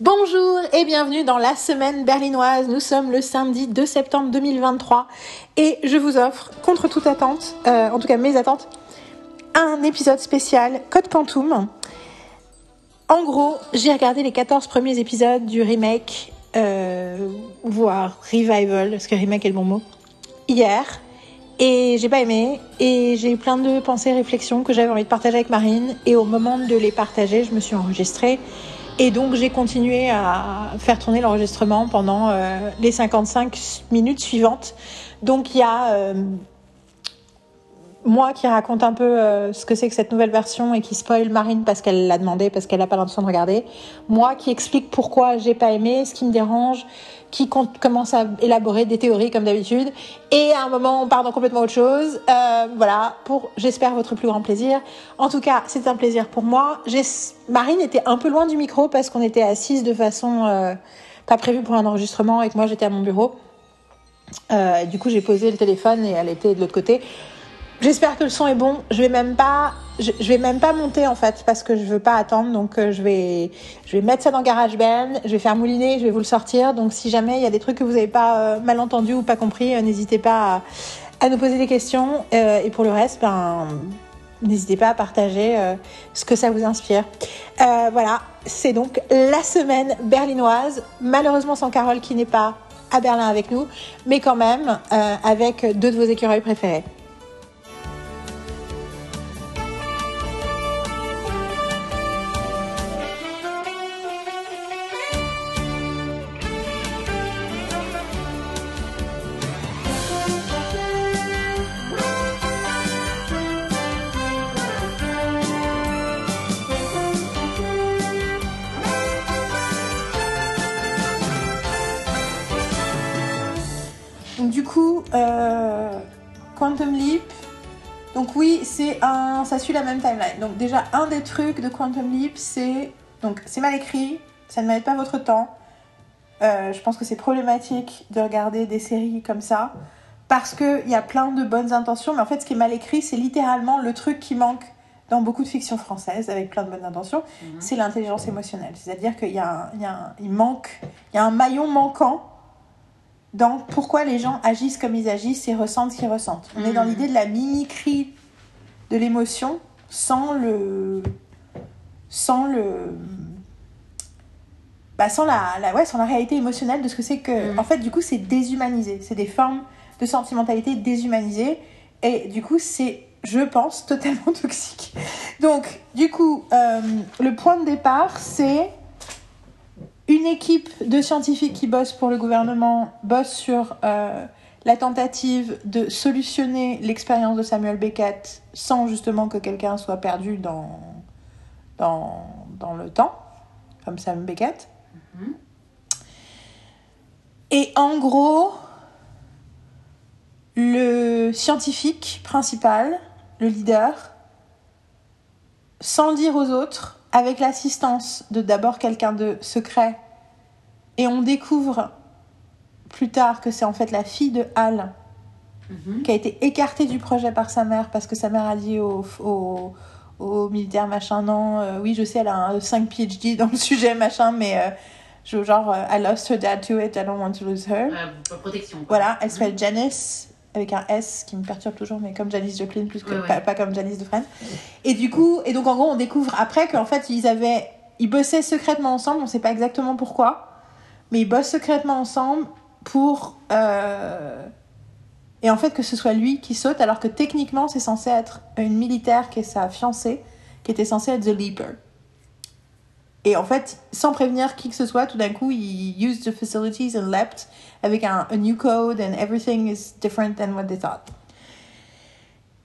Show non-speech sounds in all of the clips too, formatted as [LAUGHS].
Bonjour et bienvenue dans la semaine berlinoise. Nous sommes le samedi 2 septembre 2023 et je vous offre, contre toute attente, euh, en tout cas mes attentes, un épisode spécial Code Quantum. En gros, j'ai regardé les 14 premiers épisodes du remake, euh, voire revival, parce que remake est le bon mot, hier. Et j'ai pas aimé, et j'ai eu plein de pensées, réflexions que j'avais envie de partager avec Marine. Et au moment de les partager, je me suis enregistrée. Et donc j'ai continué à faire tourner l'enregistrement pendant euh, les 55 minutes suivantes. Donc il y a euh, moi qui raconte un peu euh, ce que c'est que cette nouvelle version et qui spoil Marine parce qu'elle l'a demandé, parce qu'elle n'a pas l'intention de regarder. Moi qui explique pourquoi j'ai pas aimé, ce qui me dérange, qui commence à élaborer des théories comme d'habitude. Et à un moment, on part dans complètement autre chose. Euh, voilà, pour, j'espère, votre plus grand plaisir. En tout cas, c'est un plaisir pour moi. Marine était un peu loin du micro parce qu'on était assises de façon euh, pas prévue pour un enregistrement et que moi j'étais à mon bureau. Du coup, j'ai posé le téléphone et elle était de l'autre côté. J'espère que le son est bon. Je vais même pas, je, vais même pas monter en fait parce que je veux pas attendre. Donc euh, je vais, je vais mettre ça dans GarageBand. Je vais faire mouliner. Je vais vous le sortir. Donc si jamais il y a des trucs que vous avez pas euh, mal entendu ou pas compris, euh, n'hésitez pas à, nous poser des questions. Et pour le reste, ben n'hésitez pas à partager ce que ça vous inspire. voilà, c'est donc la semaine berlinoise. Malheureusement sans Carole qui n'est pas à Berlin avec nous, mais quand même avec deux de vos écureuils préférés. Quantum Leap. Donc oui, c'est un, ça suit la même timeline. Donc déjà un des trucs de Quantum Leap, c'est donc c'est mal écrit, ça ne mérite pas votre temps. Euh, je pense que c'est problématique de regarder des séries comme ça parce que il y a plein de bonnes intentions, mais en fait ce qui est mal écrit, c'est littéralement le truc qui manque dans beaucoup de fictions françaises avec plein de bonnes intentions, -hmm. c'est l'intelligence émotionnelle. C'est-à-dire qu'il y a, il y a un, il manque, il y a un maillon manquant dans pourquoi les gens agissent comme ils agissent et ressentent ce qu'ils ressentent. On mmh. est dans l'idée de la mimicrie de l'émotion sans le sans le bah sans la, la, ouais sans la réalité émotionnelle de ce que c'est que mmh. en fait du coup c'est déshumanisé c'est des formes de sentimentalité déshumanisées et du coup c'est je pense [LAUGHS] totalement toxique donc du coup euh, le point de départ c'est une équipe de scientifiques qui bossent pour le gouvernement bosse sur euh, la tentative de solutionner l'expérience de Samuel Beckett sans justement que quelqu'un soit perdu dans, dans, dans le temps, comme Samuel Beckett. Mm -hmm. Et en gros, le scientifique principal, le leader, sans le dire aux autres, avec l'assistance de d'abord quelqu'un de secret, et on découvre plus tard que c'est en fait la fille de Hal -hmm. qui a été écartée du projet par sa mère parce que sa mère a dit au, au, au militaire machin non, euh, oui je sais elle a un 5 PhD dans le sujet machin mais euh, je, genre euh, I lost her dad to it, I don't want to lose her. protection. Quoi. Voilà, elle s'appelle -hmm. Janice avec un S qui me perturbe toujours, mais comme Janice Joplin, plus que Ouais, ouais. Pas, pas comme Janice de Friends. Et du coup, et donc en gros, on découvre après qu'en fait, ils avaient, ils bossaient secrètement ensemble, on sait pas exactement pourquoi, mais ils bossent secrètement ensemble pour, euh... et en fait que ce soit lui qui saute, alors que techniquement, c'est censé être une militaire qui est sa fiancée, qui était censée être The Leaper. Et en fait, sans prévenir qui que ce soit, tout d'un coup, il used the facilities and leapt avec un a new code and everything is different than what they thought.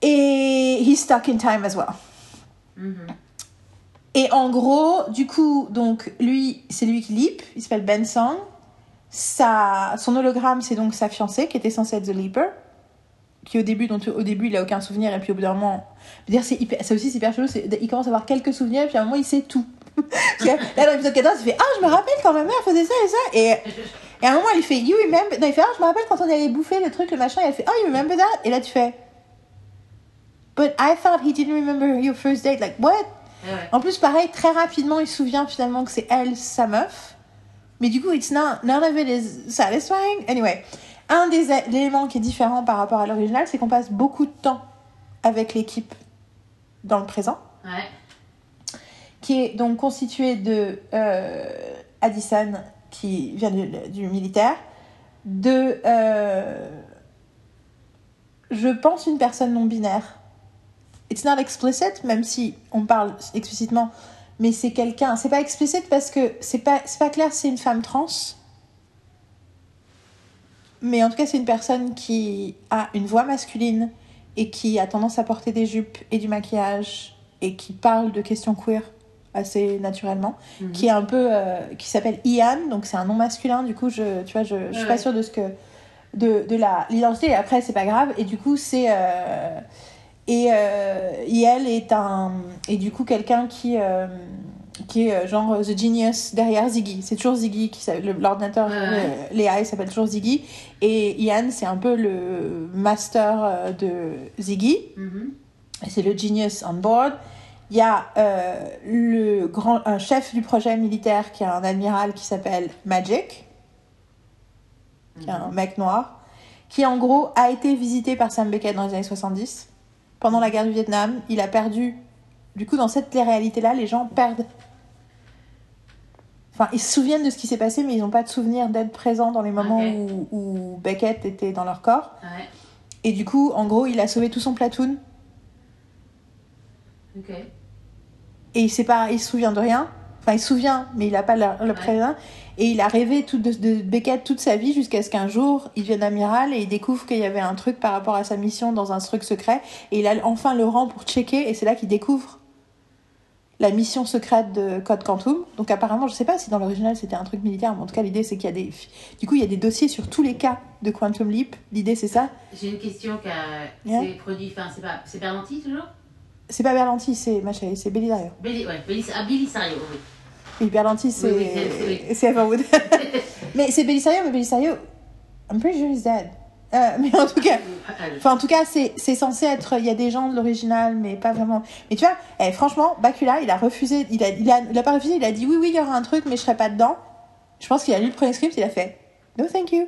Et he's stuck in time as well. Mm -hmm. Et en gros, du coup, donc lui, c'est lui qui leap, il s'appelle Ben Song. Sa, son hologramme, c'est donc sa fiancée qui était censée être The Leaper. Qui au début, donc au début, il a aucun souvenir et puis au bout d'un moment, dire c'est ça aussi c'est hyper chelou, il commence à avoir quelques souvenirs et puis à un moment il sait tout. [LAUGHS] là dans l'épisode 14, il fait ah je me rappelle quand ma mère faisait ça et ça et et à un moment, il fait You remember. Non, il fait Ah, je me rappelle quand on allait bouffer le truc, le machin. Et elle fait Oh, you remember that? Et là, tu fais But I thought he didn't remember your first date. Like, what? Ouais. En plus, pareil, très rapidement, il se souvient finalement que c'est elle, sa meuf. Mais du coup, it's not, none of it is satisfying. Anyway, un des éléments qui est différent par rapport à l'original, c'est qu'on passe beaucoup de temps avec l'équipe dans le présent, Ouais. Qui est donc constituée de euh, Addison, qui vient du, militaire, de, euh, je pense, une personne non binaire. It's not explicit, même si on parle explicitement, mais c'est quelqu'un. C'est pas explicite parce que c'est pas, pas clair si c'est une femme trans. Mais en tout cas, c'est une personne qui a une voix masculine et qui a tendance à porter des jupes et du maquillage et qui parle de questions queer assez naturellement, Mhm. qui est un peu, euh, qui s'appelle Ian, donc c'est un nom masculin. Du coup, je, tu vois, je, je suis pas sûre de ce que, de, de la l'identité. Et après, c'est pas grave. Et du coup, c'est euh, et, euh, et elle est un et du coup quelqu'un qui euh, qui est genre the genius derrière Ziggy. C'est toujours Ziggy qui l'ordinateur Ouais, Léa il s'appelle toujours Ziggy et Ian c'est un peu le master de Ziggy. Mhm. C'est le genius on board. Il y a euh, le grand un chef du projet militaire qui est un admiral qui s'appelle Magic, qui est un mec noir, qui en gros a été visité par Sam Beckett dans les années 70. Pendant la guerre du Vietnam, il a perdu. Du coup, dans cette réalité-là, les gens perdent. Enfin, ils se souviennent de ce qui s'est passé, mais ils n'ont pas de souvenir d'être présents dans les moments où, où Beckett était dans leur corps. Ouais. Et du coup, en gros, il a sauvé tout son platoon. Et il sait pas, il se souvient de rien. Enfin, il se souvient, mais il a pas le, le présent. Et il a rêvé tout de, de Beckett toute sa vie jusqu'à ce qu'un jour, il devienne amiral et il découvre qu'il y avait un truc par rapport à sa mission dans un truc secret. Et il a enfin le rang pour checker et c'est là qu'il découvre la mission secrète de Code Quantum. Donc apparemment, je sais pas si dans l'original c'était un truc militaire, mais en tout cas l'idée c'est qu'il y a des, du coup il y a des dossiers sur tous les cas de Quantum Leap. L'idée c'est ça? J'ai une question qui a... Yeah. c'est produit, enfin c'est pas, c'est toujours? C'est pas Berlanti, c'est machin, c'est Belisario. Ouais, Billy, ah, oui. Oui, Berlanti, c'est Oui, oui, c'est- oui. c'est Everwood. [LAUGHS] mais c'est Belisario, mais Belisario, I'm pretty sure he's dead. Euh, mais en tout cas, Ah, le- enfin en tout cas, c'est c'est censé être. Il y a des gens de l'original, mais pas vraiment. Mais tu vois, eh, franchement, Bakula, il a refusé. Il a, il a, il a pas refusé. Il a dit oui, oui, il y aura un truc, mais je serai pas dedans. Je pense qu'il a lu le premier script, il a fait no thank you.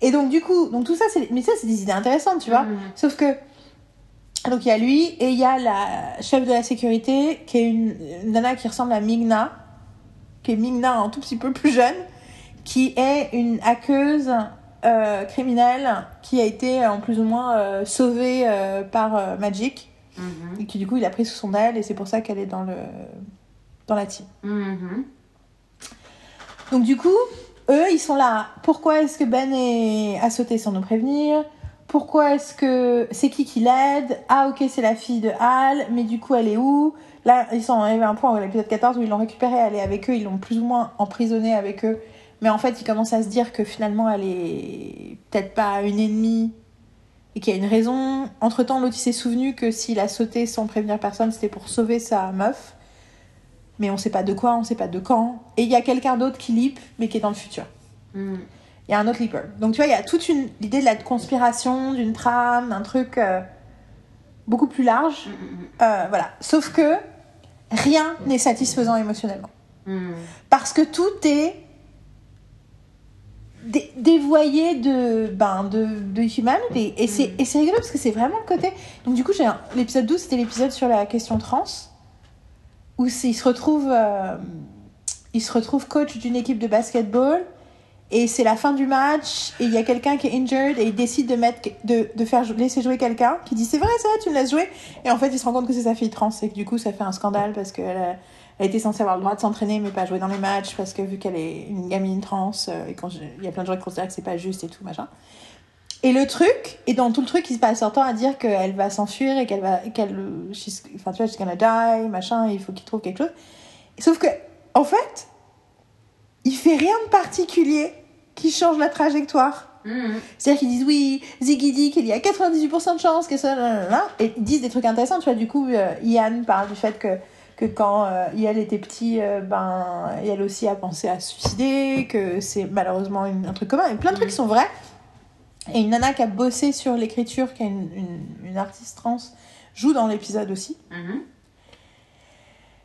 Et donc du coup, donc tout ça, c'est mais ça, c'est des idées intéressantes, tu vois. Mhm. Sauf que donc il y a lui et il y a la chef de la sécurité qui est une, une nana qui ressemble à Migna, qui est Migna un tout petit peu plus jeune, qui est une hackeuse euh, criminelle qui a été en plus ou moins euh, sauvée euh, par euh, Magic Mhm. et qui du coup il a pris sous son aile et c'est pour ça qu'elle est dans le dans la team. Mhm. Donc du coup, eux, ils sont là. Pourquoi est-ce que Ben est... a sauté sans nous prévenir? Pourquoi est-ce que c'est qui qui l'aide? Ah ok, c'est la fille de Hal, mais du coup elle est où? Là, ils sont arrivés à un point, à l'épisode 14, où ils l'ont récupérée, elle est avec eux, ils l'ont plus ou moins emprisonnée avec eux. Mais en fait, ils commencent à se dire que finalement, elle est peut-être pas une ennemie et qu'il y a une raison. Entre-temps, l'autre, il s'est souvenu que s'il a sauté sans prévenir personne, c'était pour sauver sa meuf. Mais on sait pas de quoi, on sait pas de quand. Et il y a quelqu'un d'autre qui leap, mais qui est dans le futur. Mhm. Il y a un autre leaper. Donc tu vois, il y a toute une l'idée de la conspiration, d'une trame, un truc euh, beaucoup plus large. Mhm. Euh, voilà. Sauf que rien n'est satisfaisant émotionnellement. Parce que tout est dé- dévoyé de, ben, de, de humanity. Et c'est, rigolo parce que c'est vraiment le côté. Donc, du coup, l'épisode 12, c'était l'épisode sur la question trans. Où il se retrouve, euh, il se retrouve coach d'une équipe de basketball. Et c'est la fin du match. Et il y a quelqu'un qui est injured. Et il décide de, mettre, de, de faire laisser jouer quelqu'un. Qui dit C'est vrai, ça, tu me laisses jouer. Et en fait, il se rend compte que c'est sa fille trans. Et que du coup, ça fait un scandale parce qu'elle a- elle était censée avoir le droit de s'entraîner mais pas jouer dans les matchs parce que vu qu'elle est une gamine trans euh, et quand il y a plein de gens qui considèrent que c'est pas juste et tout machin. Et le truc, et dans tout le truc, il se passe temps à dire qu'elle va s'enfuir et qu'elle va, qu'elle, enfin tu vois, she's gonna die, machin, il faut qu'il trouve quelque chose. Sauf que, en fait, il fait rien de particulier qui change la trajectoire. Mhm. C'est-à-dire qu'ils disent oui, Ziggy dit qu'il y a 98% de chances que ça, et ils disent des trucs intéressants. Tu vois, du coup, euh, Ian parle du fait que, que quand euh, Ian était petit, euh, ben, elle aussi a pensé à se suicider, que c'est malheureusement une- un truc commun, et plein de trucs qui sont vrais. Et une nana qui a bossé sur l'écriture, qui est une, une, une artiste trans, joue dans l'épisode aussi. Mhm.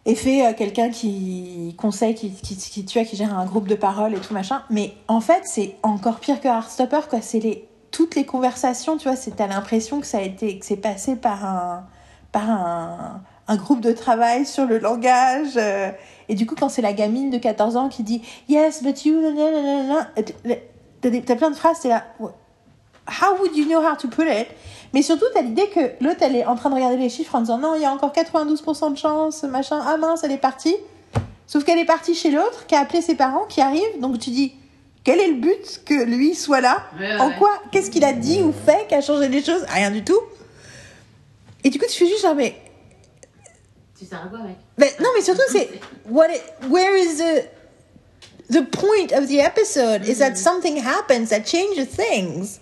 Et fait euh, quelqu'un qui conseille, qui, qui, qui, tu vois, qui gère un groupe de parole et tout machin. Mais en fait, c'est encore pire que Heartstopper, quoi. C'est les, toutes les conversations, tu vois, c'est, t'as l'impression que ça a été, que c'est passé par un, par un, un groupe de travail sur le langage. euh, et du coup, quand c'est la gamine de 14 ans qui dit Yes, but you, t'as, plein de phrases, t'es là. How would you know how to put it? Mais surtout, t'as l'idée que l'autre, elle est en train de regarder les chiffres en disant non, il y a encore 92% de chance, machin, ah mince, elle est partie. Sauf qu'elle est partie chez l'autre, qui a appelé ses parents, qui arrive, donc tu dis, quel est le but que lui soit là? Ouais, ouais, En quoi? Qu'est-ce qu'il a dit ou fait qui a changé les choses? Rien du tout. Et du coup, tu fais juste genre, mais, Tu sers à quoi, mec? Mais non, mais surtout, c'est, what it- where is the, the point of the episode? Is that something happens that changes things?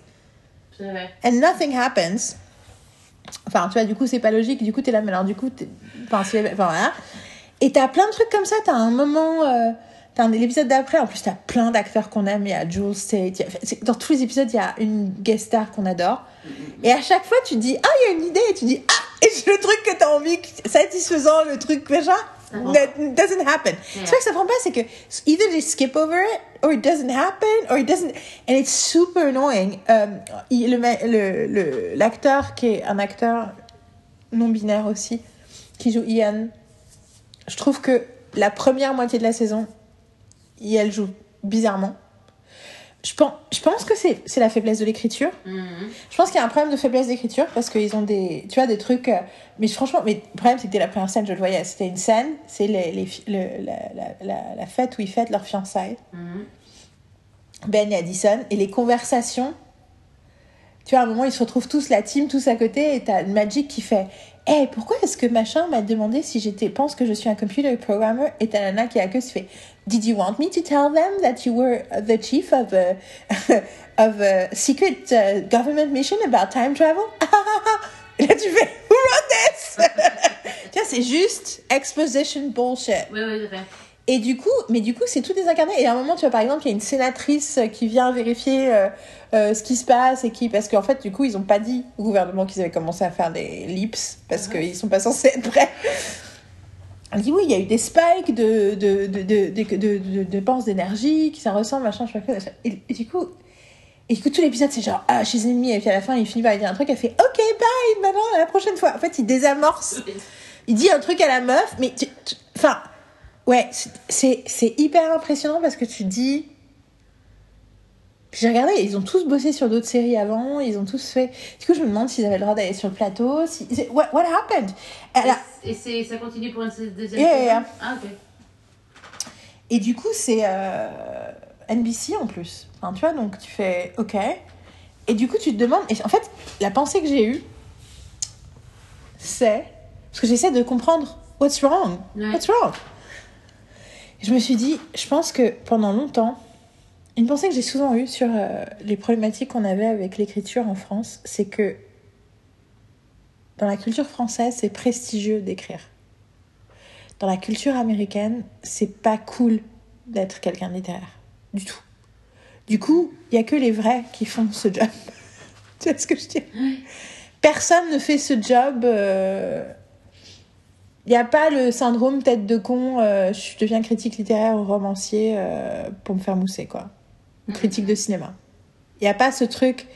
And nothing happens. Enfin, tu vois, du coup, c'est pas logique. Du coup, t'es là, mais alors, du coup, t'es- enfin, c'est- voilà. Et t'as plein de trucs comme ça. T'as un moment, euh, t'as l'épisode d'après. En plus, t'as plein d'acteurs qu'on aime. Il y a Jules y a- c'est- Dans tous les épisodes, il y a une guest star qu'on adore. Et à chaque fois, tu dis, ah, il y a une idée. Et tu dis, ah, et le truc que t'as envie, satisfaisant, le truc machin, That doesn't happen. Yeah. C'est vrai que ça prend pas, c'est que either they skip over it, or it doesn't happen, or it doesn't, and it's super annoying. Il- le l'acteur qui est un acteur non binaire aussi, qui joue Ian, je trouve que la première moitié de la saison, elle joue bizarrement. Je pense, je pense que c'est c'est la faiblesse de l'écriture. Mhm. Je pense qu'il y a un problème de faiblesse d'écriture parce qu'ils ont des, tu vois, des trucs. euh, mais franchement, mais le problème c'est que dès la première scène, je le voyais, c'était une scène, c'est les, les, le- la, la, la, la fête où ils fêtent leur fiançailles, Mhm. Ben et Addison, et les conversations. Tu vois, à un moment, ils se retrouvent tous, la team, tous à côté, et t'as Magic qui fait Hé, pourquoi est-ce que machin m'a demandé si j'étais, pense que je suis un computer programmer? Et t'as Nana qui a que se fait Did you want me to tell them that you were the chief of a, [LAUGHS] of a secret uh, government mission about time travel [LAUGHS] Et là, tu fais Who wrote this [LAUGHS] Tu vois, c'est juste exposition bullshit. Oui, oui, fait. Et du coup, mais du coup, c'est tout désincarné. Et à un moment, tu vois, par exemple, il y a une sénatrice qui vient vérifier euh, euh, ce qui se passe et qui, parce qu'en fait, du coup, ils ont pas dit au gouvernement qu'ils avaient commencé à faire des lips parce Mhm. qu'ils sont pas censés être prêts. Elle dit oui, il y a eu des spikes de de de de dépenses d'énergie, qui ça ressemble machin, je sais pas quoi. Et, et du coup. Et du coup, tout l'épisode, c'est genre, ah, chez Ennemi, et puis à la fin, il finit par dire un truc, elle fait, ok, bye, maintenant, à la prochaine fois. En fait, il désamorce il dit un truc à la meuf, mais enfin, ouais, c'est- hyper impressionnant parce que tu dis. J'ai regardé, ils ont tous bossé sur d'autres séries avant, ils ont tous fait. Du coup, je me demande s'ils avaient le droit d'aller sur le plateau. Si... What, what happened? Et c'est, ça continue pour une deuxième Yeah, saison yeah. Ah, ok. Et du coup, c'est euh, NBC en plus. Enfin, tu vois, donc tu fais OK. Et du coup, tu te demandes. Et en fait, la pensée que j'ai eue, c'est. Parce que j'essaie de comprendre what's wrong. Ouais. What's wrong? Je me suis dit, je pense que pendant longtemps, une pensée que j'ai souvent eue sur euh, les problématiques qu'on avait avec l'écriture en France, c'est que dans la culture française, c'est prestigieux d'écrire. Dans la culture américaine, c'est pas cool d'être quelqu'un de littéraire. Du tout. Du coup, il y a que les vrais qui font ce job. [LAUGHS] tu vois ce que je dis Personne ne fait ce job. Il n'y a pas le syndrome tête de con, euh, je deviens critique littéraire ou romancier euh, pour me faire mousser, quoi. Ou critique de cinéma. Il n'y a pas ce truc,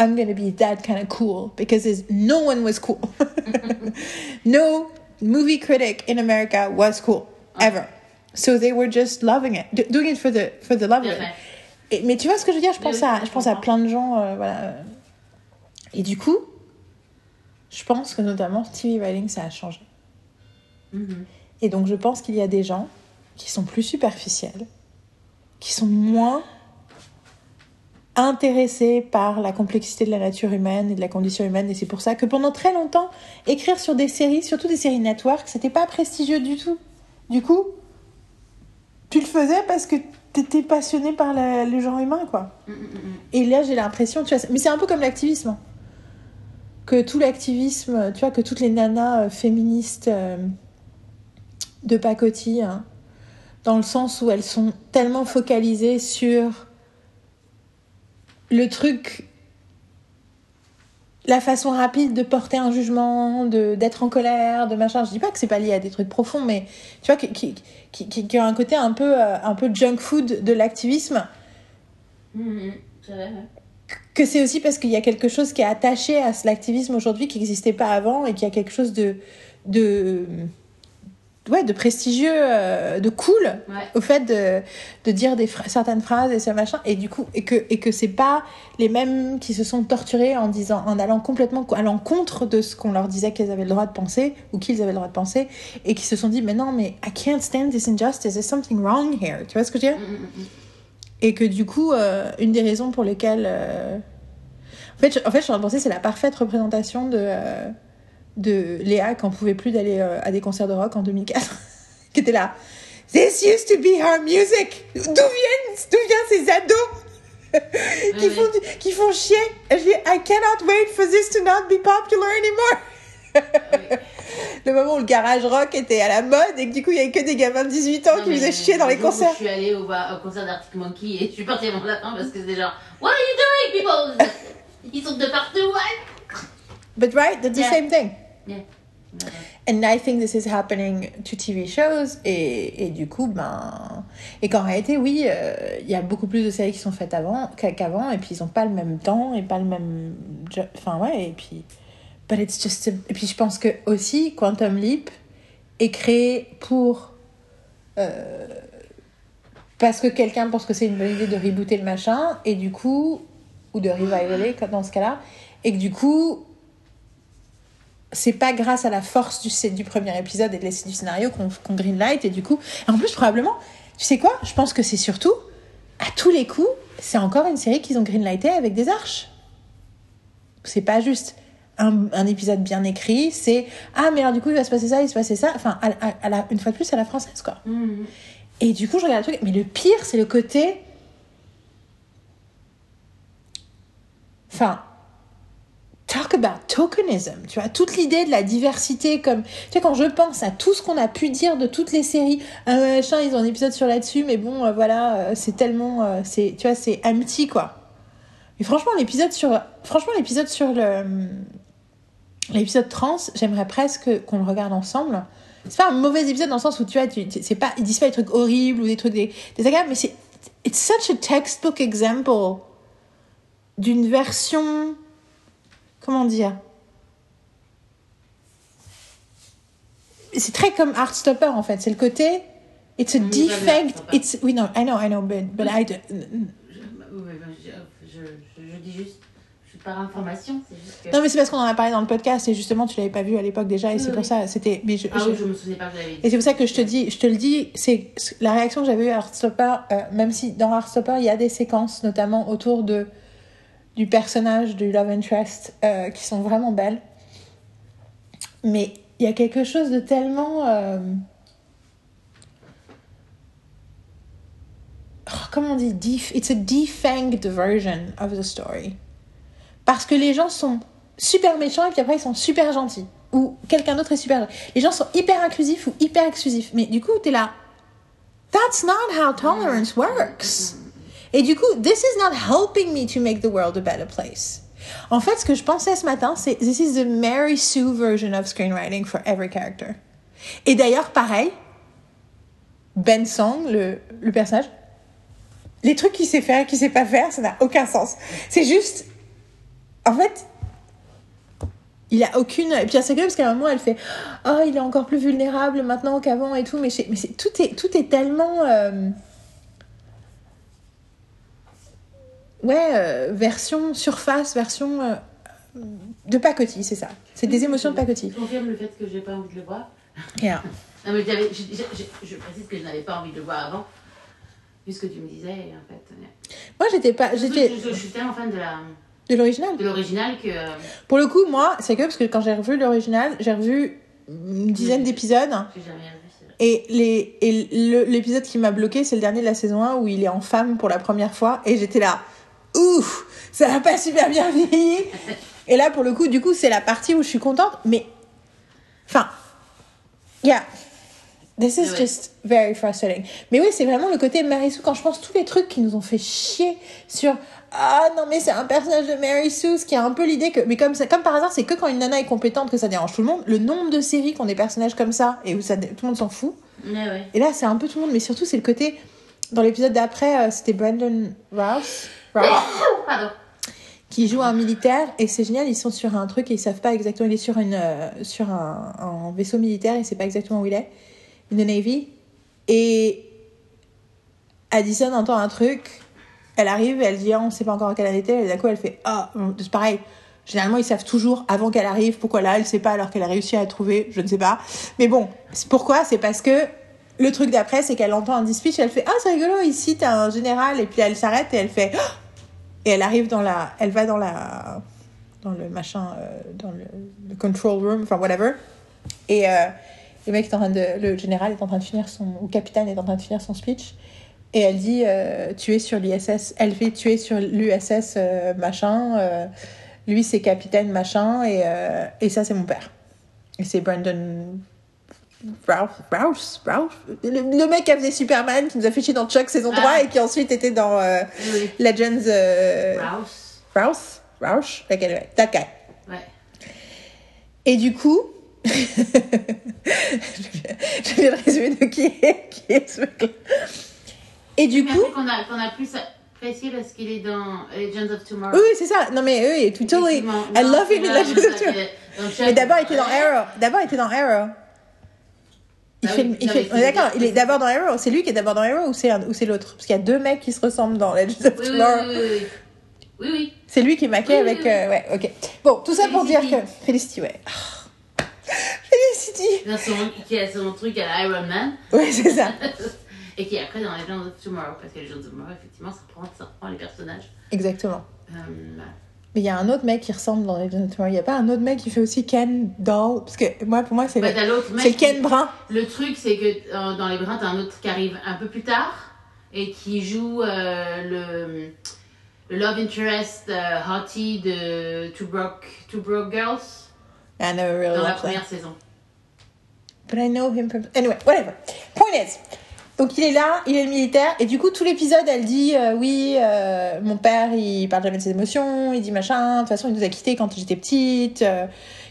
I'm gonna be that kind of cool, because no one was cool. [LAUGHS] no movie critic in America was cool, ever. So they were just loving it, do- doing it for the, for the love of it. Et- mais tu vois ce que je veux dire? Je pense, oui, à, je pense à plein de gens. euh, voilà. Et du coup, je pense que notamment TV Writing, ça a changé. Mhm. Et donc, je pense qu'il y a des gens qui sont plus superficiels, qui sont moins intéressés par la complexité de la nature humaine et de la condition humaine. Et c'est pour ça que pendant très longtemps, écrire sur des séries, surtout des séries network, c'était pas prestigieux du tout. Du coup, tu le faisais parce que t'étais passionné par la- le genre humain, quoi. Mhm, mhm. Et là, j'ai l'impression, tu vois, mais c'est un peu comme l'activisme. hein. Que tout l'activisme, tu vois, que toutes les nanas euh, féministes euh, de pacotille, hein, dans le sens où elles sont tellement focalisées sur le truc la façon rapide de porter un jugement, de d'être en colère, de machin. Je dis pas que c'est pas lié à des trucs profonds, mais tu vois, qui, qui, qui, a un côté un peu, euh, un peu junk food de l'activisme. Vrai, ouais. Que c'est aussi parce qu'il y a quelque chose qui est attaché à l'activisme aujourd'hui qui n'existait pas avant et qui a quelque chose de, de, ouais, de prestigieux, euh, de cool Ouais. au fait de, de dire des certaines phrases et ce machin et du coup et que et que c'est pas les mêmes qui se sont torturés en disant en allant complètement à l'encontre de ce qu'on leur disait qu'ils avaient le droit de penser ou qu'ils avaient le droit de penser et qui se sont dit mais non mais I can't stand this injustice there's something wrong here tu vois ce que je veux dire? Mhm, mhm. et que du coup euh, une des raisons pour lesquelles euh, en fait je, en fait je suis en train de penser c'est la parfaite représentation de de Léa quand on pouvait plus d'aller euh, à des concerts de rock en 2004 [LAUGHS] qui était là. This used to be her music. D'où viennent d'où viennent ces ados [LAUGHS] qui font qui font chier? Je dis I cannot wait for this to not be popular anymore. Le moment où le garage rock était à la mode et que du coup il y avait que des gamins de 18 ans Non, qui faisaient chier dans le les concerts Je suis allée au, au concert d'Arctic Monkey et je suis partie avant la fin parce que c'était genre What are you doing, people? [LAUGHS] Ils sont de partout, ouais. but right that's the Yeah. same thing Yeah. And I think this is happening to TV shows. Et, et du coup, ben. Et qu'en réalité, oui, euh, il y a beaucoup plus de séries qui sont faites avant qu'a- qu'avant. Et puis, ils ont pas le même temps et pas le même. Enfin, ouais. Et puis. But it's just. Et puis, je pense que aussi, Quantum Leap est créé pour. euh, parce que quelqu'un pense que c'est une bonne idée de rebooter le machin. Et du coup. Ou de revivaler, dans ce cas-là. Et que du coup c'est pas grâce à la force du, du premier épisode et de l'essai du scénario qu'on greenlight et du coup en plus probablement tu sais quoi? Je pense que c'est surtout à tous les coups c'est encore une série qu'ils ont greenlighté avec des arches c'est pas juste un, un épisode bien écrit c'est ah mais alors du coup il va se passer ça il va se passer ça enfin à, à- à la- une fois de plus à la française quoi Mhm. et du coup, je regarde le truc. Mais le pire, c'est le côté. Enfin. Talk about tokenism. Tu vois, toute l'idée de la diversité, comme. Tu sais, quand je pense à tout ce qu'on a pu dire de toutes les séries, machin, ils ont un épisode sur là-dessus, mais bon, euh, voilà, euh, c'est tellement. euh, c'est, tu vois, c'est empty, quoi. Et franchement, l'épisode sur. Franchement, l'épisode sur le. L'épisode trans, j'aimerais presque qu'on le regarde ensemble. C'est pas un mauvais épisode dans le sens où tu vois, c'est pas, ils disent pas des trucs horribles ou des trucs des, désagréables, mais c'est, it's such a textbook example d'une version, comment dire, c'est très comme Heartstopper en fait, c'est le côté, it's a defect, it's, oui non, I know, I know, but, but I, oui, je, je, je, je dis juste, je suis par information, c'est juste que. non mais c'est parce qu'on en a parlé dans le podcast et justement tu l'avais pas vu à l'époque déjà et Oui, c'est pour ça, c'était, mais je, ah oui, je me souvenais pas que je l'avais dit. Et c'est pour ça que je te dis, je te le dis, c'est la réaction que j'avais eue à Heartstopper, euh, même si dans Heartstopper il y a des séquences, notamment autour de du personnage du love interest, euh, qui sont vraiment belles. Mais il y a quelque chose de tellement, euh, oh, comment on dit, it's a defanged version of the story. Parce que les gens sont super méchants et puis après ils sont super gentils. Ou quelqu'un d'autre est super. Les gens sont hyper inclusifs ou hyper exclusifs. Mais du coup, t'es là. That's not how tolerance works. Et du coup, this is not helping me to make the world a better place. En fait, ce que je pensais ce matin, c'est this is the Mary Sue version of screenwriting for every character. Et d'ailleurs, pareil, Ben Song, le, le personnage, les trucs qu'il sait faire et qu'il sait pas faire, ça n'a aucun sens. C'est juste, en fait, il a aucune. Et puis c'est parce qu'à un moment, elle fait Oh, il est encore plus vulnérable maintenant qu'avant et tout. Mais, mais c'est- tout, est, tout est tellement. euh, Ouais, euh, version surface, version euh, de pacotille, c'est ça. C'est des émotions de pacotille. Je confirme le fait que j'ai pas envie de le voir? Yeah. Non, mais j'avais, je, précise que je n'avais pas envie de le voir avant, vu ce que tu me disais, en fait. euh, Moi, j'étais pas. J'étais Je, je- je suis tellement fan de, la, de l'original. de l'original que. Pour le coup, moi, c'est que parce que quand j'ai revu l'original, j'ai revu une dizaine d'épisodes. j'ai jamais. Et les- et l'épisode qui m'a bloqué, c'est le dernier de la saison 1 où il est en femme pour la première fois. Et j'étais là, ouf, ça va pas super bien vieilli. Et là, pour le coup, du coup, c'est la partie où je suis contente. Mais, enfin, il y a, This is Ouais. just very frustrating. Mais oui, c'est vraiment le côté Mary Sue. Quand je pense tous les trucs qui nous ont fait chier sur ah non mais c'est un personnage de Mary Sue, ce qui a un peu l'idée que mais comme ça, comme par hasard, c'est que quand une nana est compétente que ça dérange tout le monde. Le nombre de séries qui ont des personnages comme ça et où ça, tout le monde s'en fout. Ouais, ouais. Et là, c'est un peu tout le monde, mais surtout c'est le côté dans l'épisode d'après, euh, c'était Brandon Rouse. [COUGHS] Pardon. qui joue un militaire et c'est génial ils sont sur un truc et ils savent pas exactement il est sur une euh, sur un, un vaisseau militaire il sait pas exactement où il est une navy et Addison entend un truc elle arrive elle dit ah, on sait pas encore à quelle année était et d'un coup elle fait ah c'est pareil. Généralement ils savent toujours avant qu'elle arrive pourquoi là elle sait pas alors qu'elle a réussi à la trouver je ne sais pas. Mais bon pourquoi c'est parce que le truc d'après c'est qu'elle entend un dispatch elle fait ah c'est rigolo ici t'as un général et puis elle s'arrête et elle fait Ah et elle arrive dans la elle va dans la dans le machin euh, dans le, control room enfin whatever. Et euh, le mec est en train de le général est en train de finir son ou capitaine est en train de finir son speech. Et elle dit euh, tu es sur l'ISS elle fait tu es sur l'USS machin lui c'est capitaine machin et et ça c'est mon père. Et c'est Brandon Rouse, Rouse, Rouse. Le, le mec qui a fait Superman, qui nous a fait chier dans Chuck saison 3 Ah. et qui ensuite était dans euh, Oui, Legends euh. Rouse. Rouse Rouse anyway, that guy. Ouais. Et du coup, je viens- je viens de résumer de qui est, qui est ce mec Et du Mais coup, qu'on a, qu'on a plus apprécié parce qu'il est dans Legends of Tomorrow. oui, c'est ça. Non, mais oui, tout totally. I Non, love him in Legends of Tomorrow. Mais d'abord, il était dans. Arrow. D'abord, il était dans Arrow. Il fait, il d'accord, il est d'abord dans Arrow. C'est lui qui est d'abord dans Arrow ou c'est un- ou c'est l'autre? Parce qu'il y a deux mecs qui se ressemblent dans Legends of Tomorrow. oui, oui. C'est lui qui est maqué Oui, avec. euh, ouais, ok. Bon, tout ça pour dire que. Felicity, ouais. Ah. Felicity qui a son truc à Iron Man. Ouais, c'est ça. [LAUGHS] Et qui est après dans Legends of Tomorrow. Parce que Legends of Tomorrow, effectivement, ça prend, ça reprend les personnages. Exactement. Euh. Mais il y a un autre mec qui ressemble dans of Tomorrow. Il n'y a pas un autre mec qui fait aussi Ken Doll Parce que moi, pour moi, c'est le, c'est Ken qui- brun. Le truc, c'est que euh, dans les brins, t'as un autre qui arrive un peu plus tard et qui joue euh, le, le love interest euh, hottie de Two Broke, Two Broke Girls I never really dans la that. première saison. But I know him from... Anyway, whatever. Point is... Donc il est là, il est militaire, et du coup tout l'épisode elle dit euh, oui, euh, mon père il parle jamais de ses émotions, il dit machin, de toute façon il nous a quittés quand j'étais petite, euh,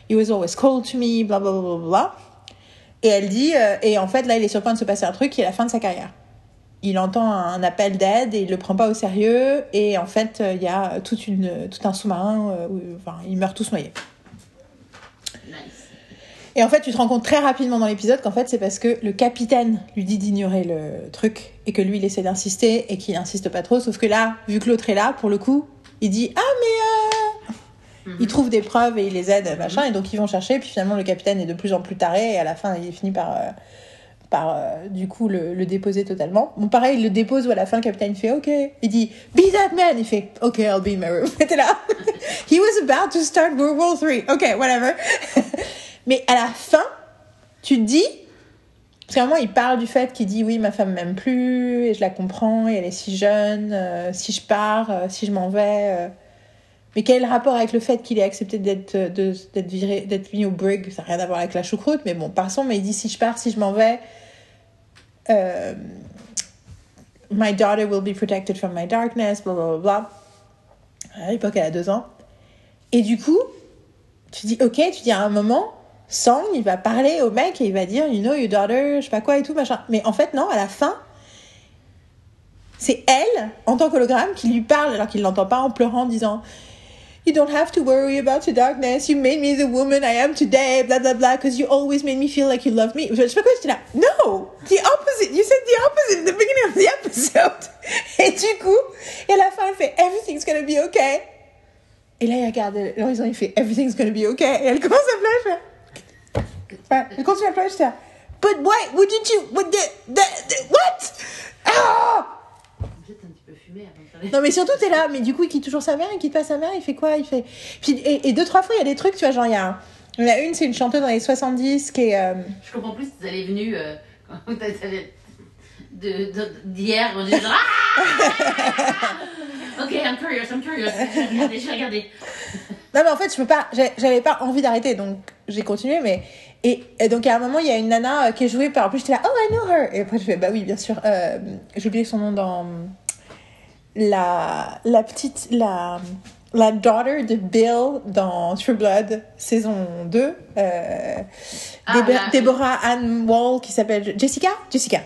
he was always cold to me, bla bla bla bla. Et elle dit, euh, et en fait là il est sur le point de se passer un truc qui est la fin de sa carrière. Il entend un appel d'aide et il le prend pas au sérieux, et en fait il y a toute une, tout un sous-marin, où, enfin ils meurent tous noyés. Et en fait, tu te rends compte très rapidement dans l'épisode qu'en fait, c'est parce que le capitaine lui dit d'ignorer le truc et que lui, il essaie d'insister et qu'il insiste pas trop. Sauf que là, vu que l'autre est là, pour le coup, il dit Ah, mais euh... Il trouve des preuves et il les aide, machin. Et donc, ils vont chercher. Puis finalement, le capitaine est de plus en plus taré et à la fin, il finit par. euh, par euh, du coup le, le déposer totalement. Bon pareil, il le dépose ou à la fin le capitaine fait OK. Il dit Be that man. Il fait OK, I'll be in my room. Et là. [LAUGHS] He was about to start World War 3. OK, whatever. [LAUGHS] Mais à la fin, tu te dis, parce qu'à un moment, il parle du fait qu'il dit oui, ma femme m'aime plus, et je la comprends, et elle est si jeune, euh, si je pars, euh, si je m'en vais. euh. Mais quel est le rapport avec le fait qu'il ait accepté d'être d'être mis au brig? Ça n'a rien à voir avec la choucroute, mais bon, passons. Mais il dit si je pars, si je m'en vais, my daughter will be protected from my darkness, bla bla. bla. À l'époque, elle a deux ans. Et du coup, tu dis ok, tu dis à un moment, Sang, il va parler au mec et il va dire, you know, your daughter, je sais pas quoi et tout, machin. Mais en fait, non, à la fin, c'est elle, en tant qu'hologramme, qui lui parle alors qu'il l'entend pas en pleurant, en disant, You don't have to worry about your darkness. You made me the woman I am today, blah blah blah, because you always made me feel like you love me. Je sais pas quoi, j'étais là. No! The opposite! You said the opposite at the beginning of the episode! [LAUGHS] Et du coup, et à la fin, elle fait Everything's gonna be okay. Et là, il regarde l'horizon, il fait Everything's gonna be okay. Et elle commence à pleurer. Ouais, elle continue à pleurer, j'étais là. But why wouldn't you? What the, the, the- what? Ah! Non mais surtout t'es là, mais du coup il quitte toujours sa mère, il quitte pas sa mère, il fait quoi? Il fait puis et, et deux trois fois il y a des trucs, tu vois, genre il y a, il y a une c'est une chanteuse dans les 70 qui est euh, Je comprends plus si t'allais venu euh, quand d'hier, on genre Ah [LAUGHS] Ok, I'm curious, I'm curious. Je vais regarder, je vais regarder. non mais en fait je peux pas, j'avais pas envie d'arrêter donc j'ai continué mais Et, et donc, à un moment, il y a une nana euh, qui est jouée par. En plus, j'étais là, oh, I know her. Et après, je fais, bah oui, bien sûr. Euh, J'ai oublié son nom dans. La, la petite. La, la daughter de Bill dans True Blood, saison 2. Euh, Ah, Ann Wall, qui s'appelle Jessica? Jessica.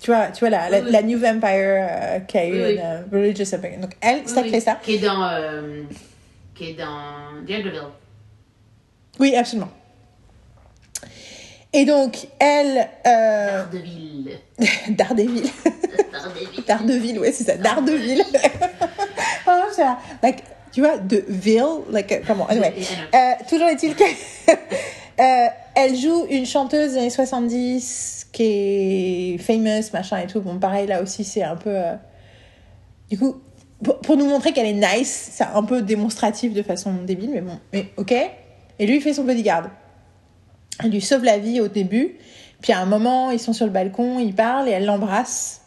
Tu vois, tu vois la, la, Oui, oui. la New Vampire euh, qui a eu une religious upbringing. Donc, elle, ça fait ça. Qui est dans. qui est dans Daredevil. Oui, absolument. Et donc, elle. Euh. Daredevil. [LAUGHS] Daredevil. [LAUGHS] Daredevil, ouais, c'est ça, Daredevil. [LAUGHS] oh, ça, like, tu vois, de Ville, like, comment, anyway. Euh, toujours est-il que euh, elle joue une chanteuse des années 70 qui est famous, machin et tout. Bon, pareil, là aussi, c'est un peu. euh, Du coup, pour, pour nous montrer qu'elle est nice, c'est un peu démonstratif de façon débile, mais bon, mais ok. Et lui, il fait son bodyguard. Elle lui sauve la vie au début. Puis à un moment, ils sont sur le balcon, ils parlent et elle l'embrasse.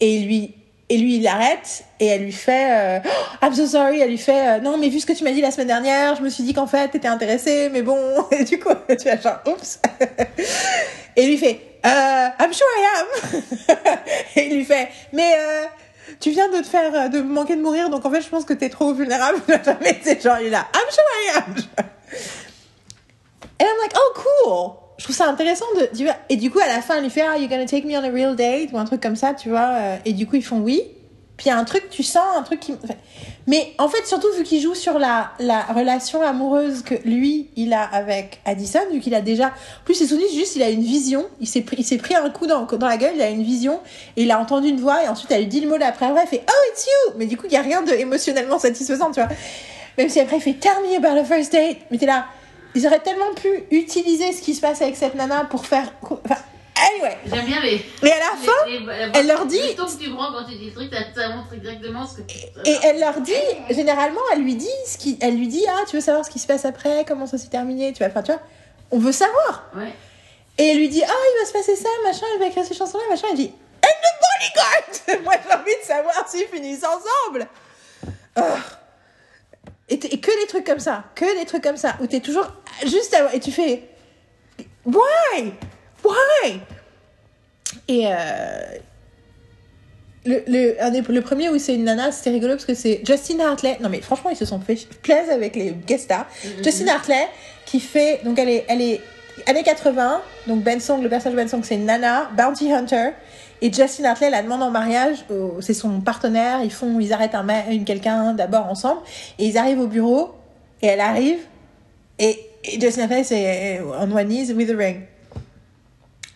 Et lui, et lui, il l'arrête et elle lui fait euh, Oh, I'm so sorry. Elle lui fait euh, Non, mais vu ce que tu m'as dit la semaine dernière, je me suis dit qu'en fait, t'étais intéressée, mais bon. [LAUGHS] Et du coup, tu vas genre Oups. et lui fait euh, I'm sure I am. [LAUGHS] et il lui fait Mais tu viens de te faire, de manquer de mourir, donc en fait, je pense que t'es trop vulnérable. [LAUGHS] mais c'est genre, il est là I'm sure I am. And I'm like, oh cool. Je trouve ça intéressant de. Et du coup, à la fin, elle lui fait, ah, you're gonna take me on a real date ou un truc comme ça, tu vois. euh, Et du coup, ils font oui. Puis il y a un truc, tu sens un truc qui. Mais en fait, surtout vu qu'il joue sur la, la relation amoureuse que lui, il a avec Addison, vu qu'il a déjà. Plus, c'est souvenu juste, il a une vision. Il s'est pris, pris un coup dans, dans la gueule, il a une vision. Et il a entendu une voix, et ensuite, elle lui dit le mot d'après. Après, elle fait, oh, it's you. Mais du coup, il y a rien de émotionnellement satisfaisant, tu vois. Même si après, il fait, tell me about the first date. Mais t'es là. Ils auraient tellement pu utiliser ce qui se passe avec cette nana pour faire. Enfin, anyway. J'aime bien les. Et à la fin, les- les- elle leur dit- Le quand tu dis truc, ça, montre exactement ce que et elle leur dit, généralement, elle lui dit, ce qui, elle lui dit, ah, tu veux savoir ce qui se passe après, comment ça s'est terminé, tu vois, enfin, tu vois, on veut savoir. Ouais. Et elle lui dit, ah, il va se passer ça, machin, elle va écrire ces chansons-là, machin. Elle dit, and the bodyguard! Moi, j'ai envie de savoir s'ils finissent ensemble. Oh. Et, que des trucs comme ça, que des trucs comme ça, où t'es toujours juste à, et tu fais, why? Why? Et euh, le, le, un des- le premier où c'est une nana, c'était rigolo parce que c'est Justin Hartley. Non mais franchement, ils se sont fait plaisir avec les guest stars. Justin Hartley qui fait, donc elle est, elle est années 80, donc Ben Song, le personnage de Ben Song, c'est nana, bounty hunter. Et Justin Hartley la demande en mariage, c'est son partenaire, ils font, ils arrêtent un, quelqu'un d'abord ensemble, et ils arrivent au bureau, et elle arrive, et, Justin Hartley c'est on one knees with a ring.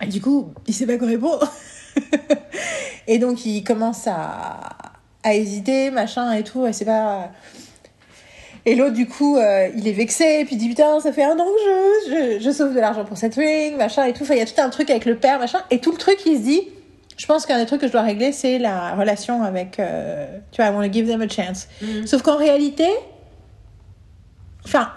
Et du coup, il sait pas quoi répondre. [LAUGHS] et donc, il commence à hésiter, machin et tout, et c'est pas. Et l'autre, du coup, euh, il est vexé, et puis il dit Putain, ça fait un an que je, je, je sauve de l'argent pour cette ring, machin et tout. Enfin, il y a tout un truc avec le père, machin. Et tout le truc, il se dit Je pense qu'un des trucs que je dois régler, c'est la relation avec. euh, tu vois, I want to give them a chance. Mhm. Sauf qu'en réalité. Enfin.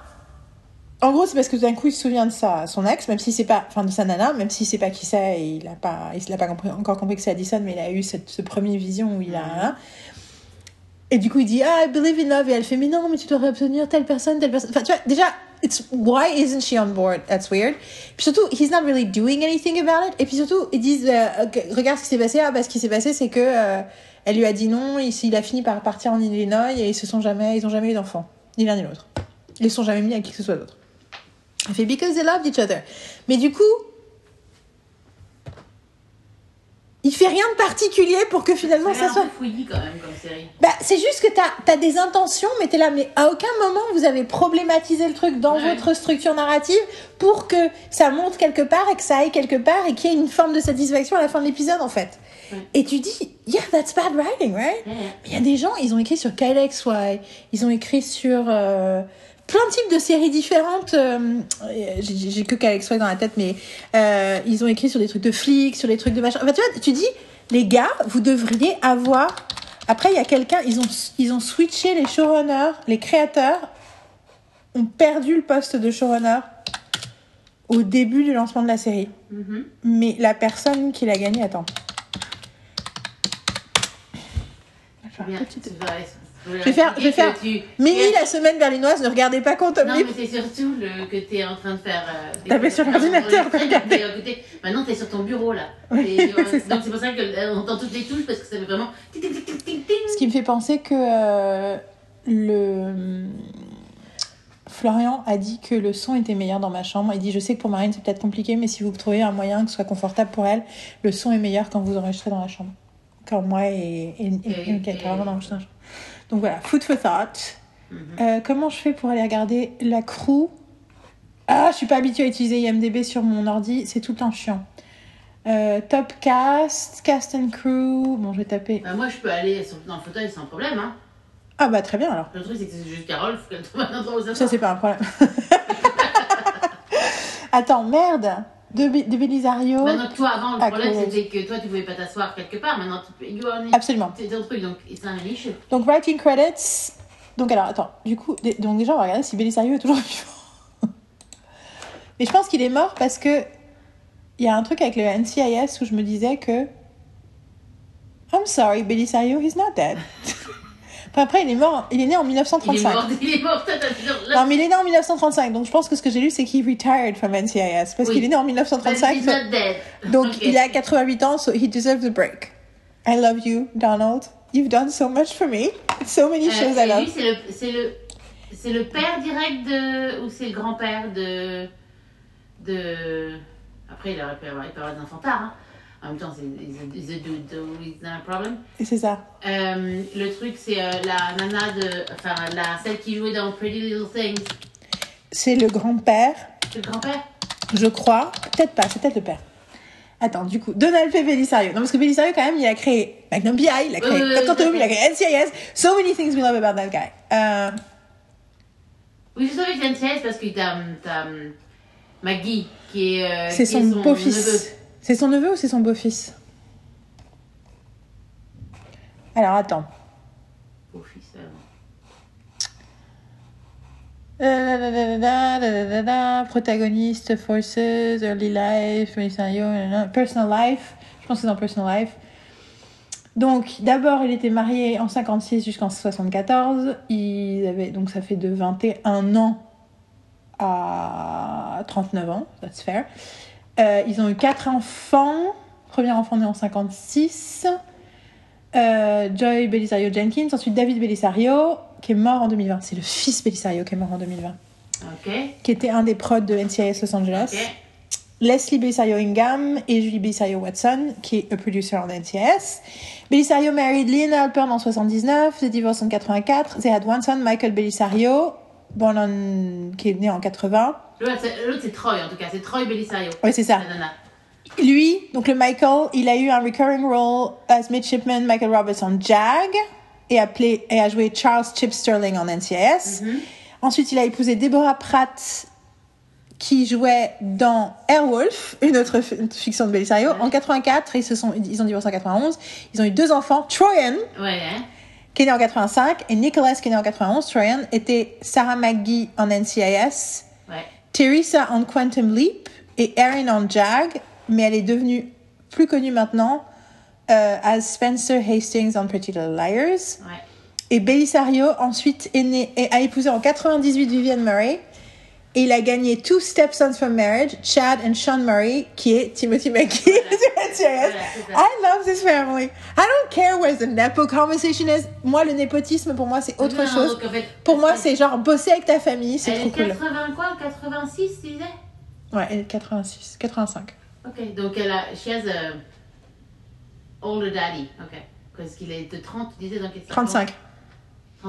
En gros, c'est parce que d'un coup, il se souvient de sa, son ex, même si c'est pas, enfin, de sa nana, même si c'est pas qui c'est, et il a pas, il l'a pas compris, encore compris que c'est Addison, mais il a eu cette, ce premier vision où il a, hein. Et du coup, il dit, ah, I believe in love, et elle fait, mais non, mais tu dois obtenir telle personne, telle personne. Enfin, tu vois, déjà, it's, why isn't she on board? That's weird. Puis surtout, he's not really doing anything about it. Et puis surtout, ils disent, euh, regarde ce qui s'est passé. Ah, bah, ce qui s'est passé, c'est que, euh, elle lui a dit non, il, il a fini par partir en Illinois, et ils se sont jamais, ils ont jamais eu d'enfants. Ni l'un ni l'autre. Ils se sont jamais mis avec qui que ce soit d'autre. Elle fait because they loved each other. Mais du coup, il fait rien de particulier pour que finalement Ça soit. fouillis quand même comme série. Bah, c'est juste que t'as as des intentions, mais t'es là, mais à aucun moment vous avez problématisé le truc dans Ouais. votre structure narrative pour que ça monte quelque part et que ça aille quelque part et qu'il y ait une forme de satisfaction à la fin de l'épisode en fait. Ouais. Et tu dis, yeah, that's bad writing, right? Ouais. Mais il y a des gens, ils ont écrit sur Kyle XY, ils ont écrit sur euh, plein de types de séries différentes. euh, j'ai que XY dans la tête, mais euh, ils ont écrit sur des trucs de flics, sur des trucs de machin. Enfin, tu vois, tu dis, les gars, vous devriez avoir. Après, il y a quelqu'un, ils ont, ils ont switché les showrunners, les créateurs ont perdu le poste de showrunner au début du lancement de la série. Mhm. Mais la personne qui l'a gagné, attends. Bien, tu verrais. Je vais faire- je vais faire que tu- Mini, la semaine berlinoise, ne regardez pas Quantum Non, mais c'est surtout le, que tu es en train de faire. Euh, Taper sur l'ordinateur, à côté. Maintenant, tu es sur ton bureau là. Oui, Et, euh, [LAUGHS] donc, c'est pour ça qu'on entend toutes les touches parce que ça fait vraiment. Ce qui me fait penser que euh, le Florian a dit que le son était meilleur dans ma chambre. Il dit Je sais que pour Marine c'est peut-être compliqué, mais si vous trouvez un moyen que ce soit confortable pour elle, le son est meilleur quand vous enregistrez dans la chambre. Quand moi et, et, et, Et- et dans la chambre. Donc voilà, food for thought. Mhm. Euh, comment je fais pour aller regarder la crew? Ah, je suis pas habituée à utiliser IMDB sur mon ordi, c'est tout le temps chiant. Euh, top cast, cast and crew. Bon, je vais taper. Bah, moi, je peux aller sur- dans le fauteuil sans problème. Hein. Ah bah très bien alors. Le truc, c'est que c'est juste Carole, faut qu'elle trouve un endroit où Ça, s'asseoir. c'est pas un problème. [LAUGHS] Attends, merde De, de Belisario Maintenant, toi, avant, le problème, c'était que toi, tu pouvais pas t'asseoir quelque part. Maintenant, tu peux. Absolument. C'est ton truc, donc c'est un issue. Donc, writing credits. Donc, alors, attends. Du coup, donc déjà, on va regarder si Belisario est toujours [LAUGHS] vivant. Mais je pense qu'il est mort parce que il y a un truc avec le NCIS où je me disais que. I'm sorry, Belisario, he's not dead. [LAUGHS] Enfin, après, il est mort. Il est né en Il est 1935. mort, il est mort, là, Non, mais il est né en 1935. Donc, je pense que ce que j'ai lu, c'est qu'il retired from NCIS. Parce Oui. qu'il est né en but 1935. he's not dead. Donc, il a 88 ans, so he deserves a break. I love you, Donald. You've done so much for me. So many Euh, shows I love. c'est le, c'est le, c'est le père direct de, ou c'est le grand-père de, de. Après, il aurait pu avoir, il peut avoir des enfants tard. Hein. En même temps, c'est problem. Et c'est ça. Euh, le truc, c'est euh, la nana de, enfin, la celle qui jouait dans Pretty Little Things. C'est le grand-père, C'est le grand-père? je crois. Peut-être pas, c'est peut-être le père. Attends, du coup, Donald P. Belisario. Non, parce que Belisario, quand même, il a créé Magnum PI, il a créé Code Quantum, il a créé NCIS. So many things we love about that guy. Euh, Oui, je savais que c'est NCIS parce que t'as, Maggie qui est. euh, c'est son beau-fils. C'est son neveu ou c'est son beau-fils Alors, attends. Beau-fils, Protagoniste, Forces, Early Life, Personal Life. Je pense que c'est dans Personal Life. Donc, d'abord, il était marié en 56 jusqu'en 74. Il avait, donc, ça fait de 21 ans à 39 ans. That's fair. Euh, ils ont eu quatre enfants. Premier enfant né en 56. Euh, Joy Belisario Jenkins. Ensuite, David Belisario, qui est mort en 2020. C'est le fils Belisario qui est mort en 2020. Ok. Qui était un des prods de NCIS Los Angeles. Leslie Belisario Ingham et Julie Belisario Watson, qui est un producer en NCIS. Belisario married Lynn Alpern en 79, they divorced en 84. They had one son, Michael Belisario, born on- qui est né en 80. L'autre, c'est, Troy en tout cas, c'est Troy Belisario. Oui, c'est ça. Lui, donc le Michael, il a eu un recurring role as midshipman Michael Roberts en JAG et a, play- et a joué Charles Chip Sterling en NCIS. Mhm. Ensuite, il a épousé Deborah Pratt qui jouait dans Airwolf, une autre fi- fiction de Belisario. En 84, ils, se sont, ils ont divorcé en 91. Ils ont eu deux enfants. Troyan, Ouais, hein. Qui est né en 85, et Nicholas, qui est né en 91. Troyan était Sarah McGee en NCIS, Ouais. Teresa en Quantum Leap et Erin en Jag, mais elle est devenue plus connue maintenant euh, as Spencer Hastings en Pretty Little Liars. Ouais. Et Belisario ensuite est et a épousé en 98 Vivienne Murray. Et il a gagné Two Stepsons from Marriage, Chad and Sean Murray, qui est Timothy McGee. Voilà, ça. I love this family. I don't care where the nepo conversation is. Moi, le népotisme, pour moi, c'est autre Non, chose. en fait, Pour moi, c'est genre bosser avec ta famille, c'est Elle trop est cool. 80 quoi 86, tu disais? Ouais, elle est 86, 85. Ok, donc elle a. She has a. Older daddy, ok. Parce qu'il est de 30, tu disais donc 35.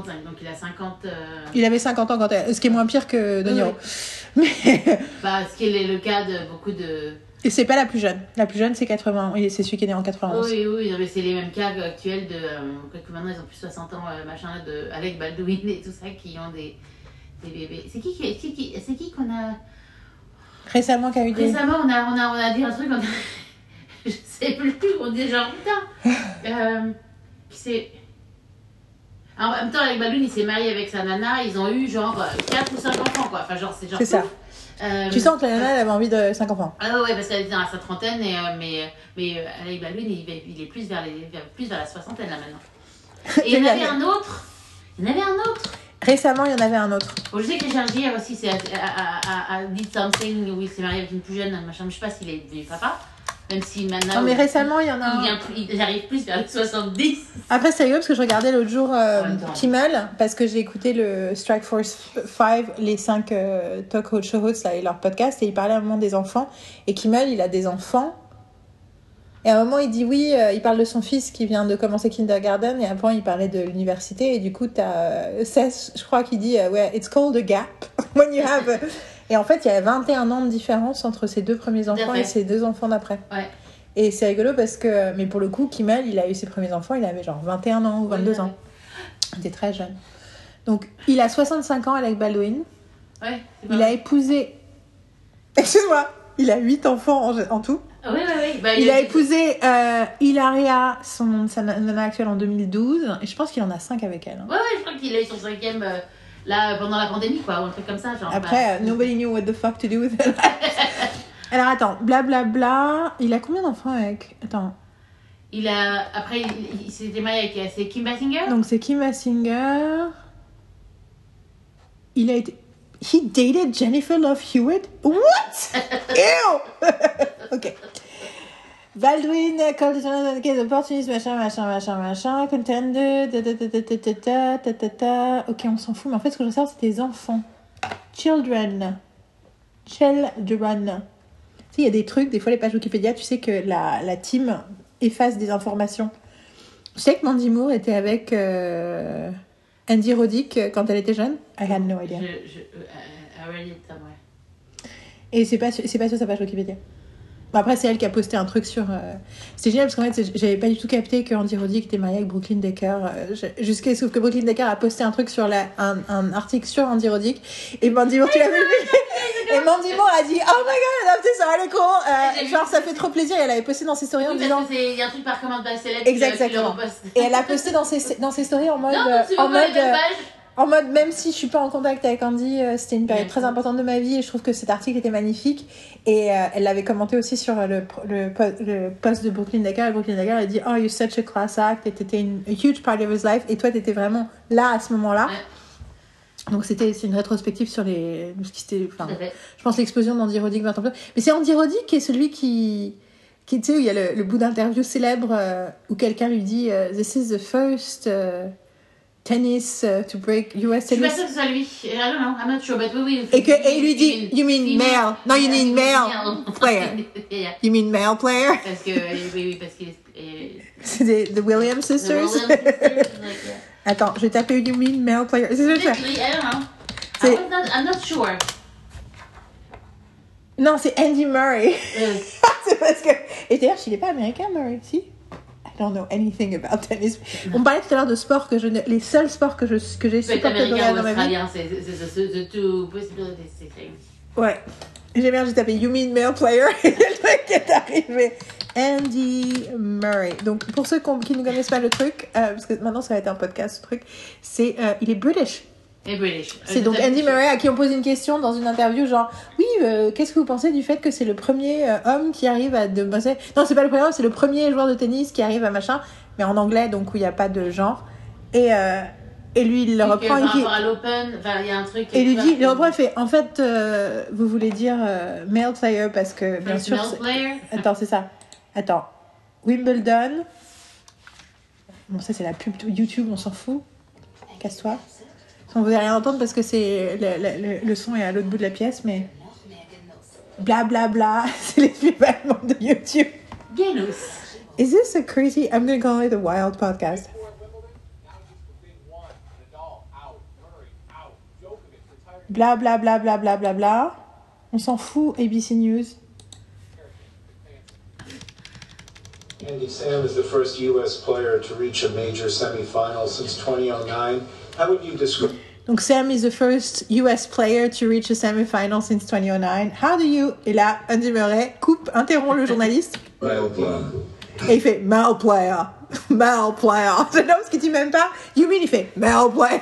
35, donc il a 50. euh, Il avait 50 ans quand elle... Ce qui est moins pire que De Oui, Niro. Mais... [LAUGHS] Bah, ce qui est le cas de beaucoup de. Et c'est pas la plus jeune. La plus jeune, c'est 80. Oui, c'est celui qui est né en 91. Oui, oui, non, mais c'est les mêmes cas actuels de. Euh, que maintenant ils ont plus de 60 ans, euh, machin, de Alec Baldwin et tout ça, qui ont des, des bébés. C'est qui, qui, c'est qui, c'est qui qu'on a. Récemment, qui a eu des... Récemment, on a, on, a, on a dit un truc, on a... [LAUGHS] je sais plus, on dit genre putain. Euh, qui c'est. En même temps, Alec Baldwin, il s'est marié avec sa nana, ils ont eu genre 4 ou 5 enfants, quoi. Enfin, genre, c'est genre. C'est ça. Euh, Tu sens que la nana, elle avait envie de 5 enfants. Ah ouais, parce qu'elle était dans sa trentaine, et, euh, mais, mais euh, Alec Baldwin, il, il est plus vers, les, plus vers la soixantaine là maintenant. [LAUGHS] Et il y en avait un autre Il y en avait un autre. Récemment, il y en avait un autre. Bon, je sais que Gere aussi, c'est a, a, a, a did something où il s'est marié avec une plus jeune, machin. Je sais pas s'il est devenu papa. Même si maintenant. Non, mais récemment, il y en a il un. vient plus- il vers les 70. Après, c'est rigolo parce que je regardais l'autre jour euh. Kimmel, parce que j'ai écouté le Strike Force 5, les 5 talk show hosts là, et leur podcast, et ils parlaient à un moment des enfants. Et Kimmel, il a des enfants. Et à un moment, il dit oui, euh, il parle de son fils qui vient de commencer kindergarten, et avant, il parlait de l'université. Et du coup, tu as Seth, je crois, qui dit euh, ouais, It's called a gap. [LAUGHS] When you have. Et en fait, il y a 21 ans de différence entre ses deux premiers enfants et ses deux enfants d'après. Ouais. Et c'est rigolo parce que, mais pour le coup, Kimmel, il a eu ses premiers enfants, il avait genre 21 ans ou 22 Ouais, ans. Il était très jeune. Donc, il a 65 ans avec Baldwin. Ouais, Il a épousé. [LAUGHS] Excuse-moi, il a 8 enfants en, en tout. Ouais, ouais, ouais. Bah, Il a épousé euh, Hilaria, son sa nana actuelle, en 2012. Et je pense qu'il en a 5 avec elle. hein. Ouais, ouais, je crois qu'il a eu son cinquième euh, là pendant la pandémie, quoi, ou un truc comme ça. Genre, Après, euh, nobody knew what the fuck to do with it. [LAUGHS] Alors attends, blablabla. Il a combien d'enfants avec? Attends. bah, il a. Après, il, il s'était marié avec. euh, C'est Kim Basinger? Donc c'est Kim Basinger. Il a été. He dated Jennifer Love Hewitt? What? [LAUGHS] Ew! [LAUGHS] ok. Baldwin, des opportunistes, machin, machin, machin, machin, Colton 2, ta ta ta ta Ok, on s'en fout, mais en fait, ce que je ressors, c'est des enfants. Children. Children. Tu sais, il y a des trucs, des fois, les pages Wikipédia, tu sais que la, la team efface des informations. Je sais que Mandy Moore était avec euh, Andy Roddick euh, quand elle était jeune. I had no idea. Je, je, I, I read it somewhere. Et c'est pas, c'est pas sur sa page Wikipédia. Bon, après, c'est elle qui a posté un truc sur. euh, C'était génial parce qu'en fait, j'avais pas du tout capté que Andy Roddick était marié avec Brooklyn Decker. euh, Jusqu'à ce que Brooklyn Decker a posté un truc sur la, un, un article sur Andy Roddick. Et Mandy Moore, tu l'as vu [LAUGHS] Et Mandy Moore a dit Oh my god, adapté ça, elle est con Euh, Genre, ça fait trop plaisir. Et elle avait posté dans ses stories en Oui, disant. il y a un truc par commande de Exactement. Et elle a posté dans ses, dans ses stories en mode. Non, en mode en mode, même si je suis pas en contact avec Andy, euh, c'était une période Ouais. très importante de ma vie et je trouve que cet article était magnifique. Et euh, elle l'avait commenté aussi sur euh, le, le, po- le post de Brooklyn Decker. Et Brooklyn Decker a dit Oh, you're such a class act. Et t'étais une a huge part of his life. Et toi, t'étais vraiment là à ce moment-là. Ouais. Donc, c'était c'est une rétrospective sur les, ce qui fait. je pense l'explosion d'Andy Roddick 20 ans plus tard. Mais c'est Andy Roddick qui est celui qui. qui tu sais, où il y a le, le bout d'interview célèbre euh, où quelqu'un lui dit This is the first euh, tennis euh, to break US Je suis pas tennis. sûre que ce soit lui. I don't know, I'm not sure, but oui, oui. Et, que, lui dit You mean male? No, you mean male player. [LAUGHS] Yeah. You mean male player? Parce que, oui, oui, parce qu'il est. C'est des the Williams The sisters? Williams [LAUGHS] sisters, like, yeah. Attends, je vais taper You mean male player? C'est que je I don't know. C'est- I was not, I'm not sure. Non, c'est Andy Murray. Euh, [LAUGHS] c'est parce que. Et d'ailleurs, il n'est pas américain, Murray, si? I don't know anything about tennis. On parlait tout à l'heure de sport que je ne... Les seuls sports que je que j'ai supporté dans ma vie. c'est c'est- two possibilities. Ouais. J'ai bien, j'ai tapé You mean male player? [LAUGHS] Et le truc qui est arrivé. Andy Murray. Donc, pour ceux qui ne connaissent pas le truc, euh, parce que maintenant ça va être un podcast, ce truc, c'est euh, il est British. Et British. C'est Euh, donc Andy. Murray à qui on pose une question dans une interview, genre oui, euh, qu'est-ce que vous pensez du fait que c'est le premier euh, homme qui arrive à de Non, c'est pas le premier homme, c'est le premier joueur de tennis qui arrive à machin, mais en anglais, donc où il n'y a pas de genre. Et euh, et lui, il le Et reprend. Par il dit- rapport à l'Open, il y a un truc. et lui dit, le reprend, il fait, en fait, euh, vous voulez dire euh, male player parce que bien sûr. male player? Attends, c'est ça. Attends, Wimbledon. Bon, ça c'est la pub YouTube, on s'en fout. Casse-toi. On ne rien entendre parce que c'est le, le- le- le son est à l'autre bout de la pièce, mais bla bla bla, [LAUGHS] c'est allemandes de YouTube. Genus. Is this a crazy? I'm gonna call it a wild podcast. Bla bla bla bla bla bla bla. On s'en fout, ABC News. Andy Sam is the first U.S. player to reach a major semifinal since 2009. How would you describe Donc Sam is the first US player to reach a semi-final since 2009. How do you... Et là, Andy Murray coupe, interrompt le journaliste? Male player. et il fait male player. Male player. J'adore parce qu'il dit même pas you mean, il fait male player.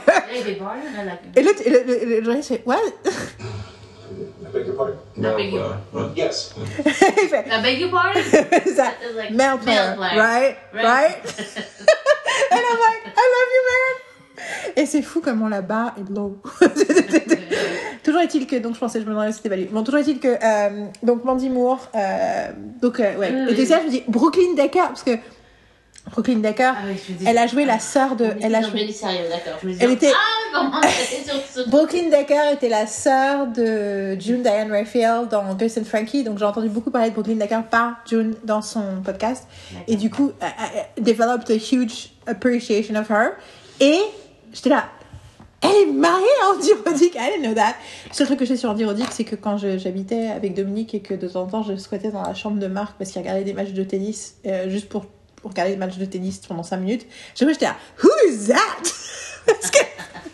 Et l'autre, le, le, le journaliste fait what? I beg your pardon? Male beg your-. What? Yes. [LAUGHS] il fait I beg your pardon? [LAUGHS] c'est ça. It's like Male player, male player. right? Right? [LAUGHS] And I'm like, I love you, man. [LAUGHS] Et c'est fou comment la barre est low. [LAUGHS] toujours est-il que, donc je pensais, je me demandais si c'était value. Bon, toujours est-il que, euh, donc Mandy Moore, euh, donc, euh, ouais. Et oui. ça, je me dis, Brooklyn Decker, parce que Brooklyn Decker, Ah oui, dis- elle a joué la sœur de, elle a joué, Sérieux, d'accord. Je me dis, Elle était- Ah, sur Brooklyn Decker était la sœur de June Diane Raphael dans Grace and Frankie, donc j'ai entendu beaucoup parler de Brooklyn Decker par June dans son podcast. Et du coup, I, I developed a huge appreciation of her. Et j'étais là, elle est mariée à Andy Roddick, I didn't know that. Le seul truc que je sais sur Andy Roddick, c'est que quand j'habitais avec Dominique et que de temps en temps je squattais dans la chambre de Marc parce qu'il regardait des matchs de tennis, euh, juste pour, pour regarder des matchs de tennis pendant 5 minutes, j'étais là, Who is that? [LAUGHS] Parce que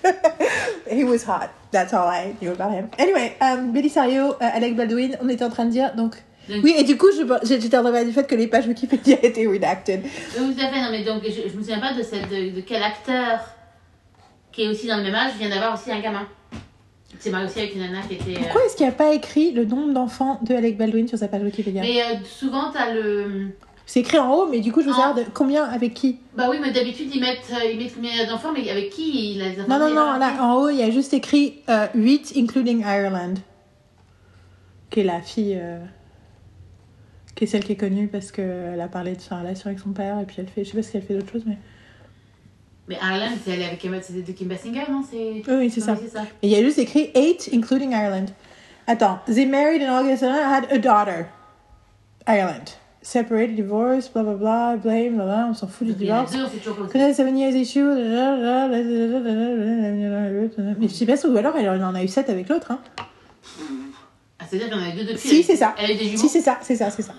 [LAUGHS] he was hot. That's all I knew about him. Anyway, um, Billy Sario, euh, Alec Baldwin, on était en train de dire donc. Donc- Oui, et du coup, j'étais en train de parler du fait que les pages Wikipédia [LAUGHS] étaient redacted. Oui, tout à fait. Non, mais donc, je, je me souviens pas de, cette, de, de quel acteur qui est aussi dans le même âge vient d'avoir aussi un gamin. C'est marié aussi avec une nana qui était. euh, Pourquoi est-ce qu'il n'y a pas écrit le nombre d'enfants de Alec Baldwin sur sa page Wikipédia? Mais euh, souvent, t'as le. C'est écrit en haut, mais du coup, je veux En- savoir de combien, avec qui? Bah oui, mais d'habitude, ils mettent, euh, ils mettent combien d'enfants, mais avec qui il a les enfants Non, non, non, là, en haut, il y a juste écrit euh, 8, including Ireland. Qui est la fille. euh, qui est celle qui est connue parce qu'elle a parlé de sa relation avec son père, et puis elle fait. Je sais pas si elle fait d'autres choses, mais. Mais Ireland, c'est elle avec Emma, c'était de Kim Basinger, non C'est. Oui, c'est ça. Ça. Et il y a juste écrit 8, including Ireland. Attends, they married in August and had a daughter. Ireland. Separated, divorced, blah blah blah, blame, blah blah, on s'en fout du divorce. Connaît seven years issue. Mais je sais pas, ou alors elle en a eu 7 avec l'autre. Hein. Ah, c'est-à-dire qu'il y en a deux depuis. Si, c'est ça. Elle a eu des jumeaux. Si, c'est ça, c'est ça, c'est ça.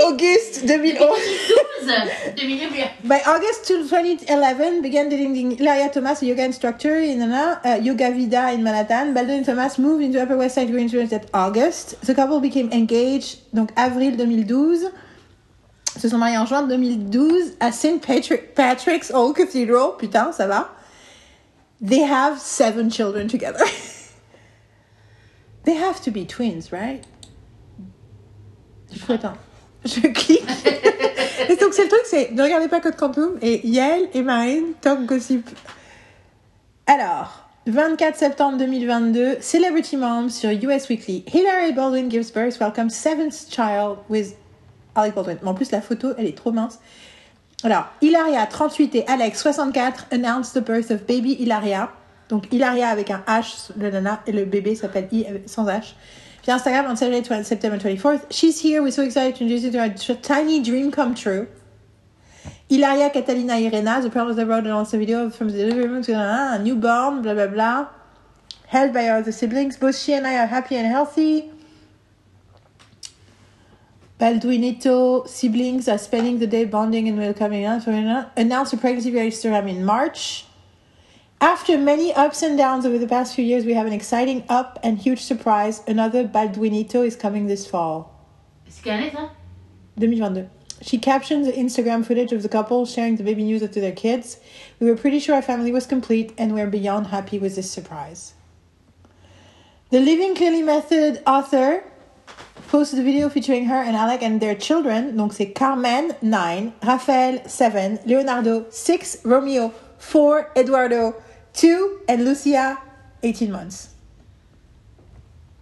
Auguste 2011. 12 2000 By August 2011, began dating Ilaria Thomas, a yoga instructor in uh, Yoga Vida in Manhattan. Baldwin and Thomas moved into Upper West Side Green Hills that August. The couple became engaged, donc avril 2012. Se sont mariés en juin 2012 à St. Patrick, Patrick's Old Cathedral. Putain, ça va. They have seven children together. [LAUGHS] They have to be twins, right? Attends. Je clique. et donc, c'est le truc, c'est ne regardez pas Code Quantum et Yael et Marine talk gossip. Alors, 24 septembre 2022, Celebrity Mom sur US Weekly. Hilary Baldwin gives birth, welcomes seventh child with Alec Baldwin. Mais en plus, la photo, elle est trop mince. Alors, Hilaria, 38 et Alex, 64, announced the birth of baby Hilaria. Donc, Hilaria avec un H, le nana, et le bébé s'appelle I sans H. Puis Instagram on Saturday, 20 September 24th. She's here. We're so excited to introduce you to our tiny dream come true. Hilaria Catalina Irena, the parents of the road announced a video from the delivery room to a newborn, blah blah blah. Held by our other siblings. Both she and I are happy and healthy. Baldwinito siblings are spending the day bonding and welcoming. Announced a pregnancy Instagram in March. After many ups and downs over the past few years, we have an exciting up and huge surprise. Another Baldwinito is coming this fall. C'est quelle année, ça 2022. She captions the Instagram footage of the couple sharing the baby news to their kids. We were pretty sure our family was complete and we're beyond happy with this surprise. The Living Clearly Method author posted a video featuring her and Alec and their children. Donc c'est Carmen, 9, Raphael, 7, Leonardo, 6, Romeo, 4, Eduardo, 2, and Lucia, 18 months.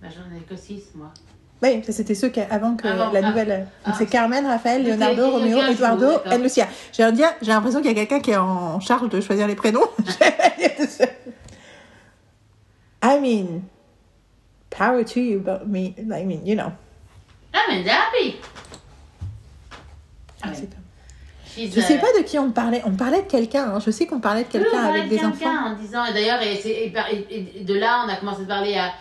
Bah, j'en ai que 6, moi. Oui, c'était ceux qui avant que la ah. nouvelle. Donc Ah. c'est Carmen, Raphaël, Leonardo, je Eduardo et Lucia. J'ai l'impression qu'il y a quelqu'un qui est en charge de choisir les prénoms. [LAUGHS] I mean, power to you, but me, I mean, you know. Ah, mais happy Ah, c'est Je sais pas de qui on parlait. On parlait de quelqu'un. hein. Je sais qu'on parlait de quelqu'un parlait avec de des quelqu'un enfants. En disant, et d'ailleurs, et, de là, on a commencé à parler à.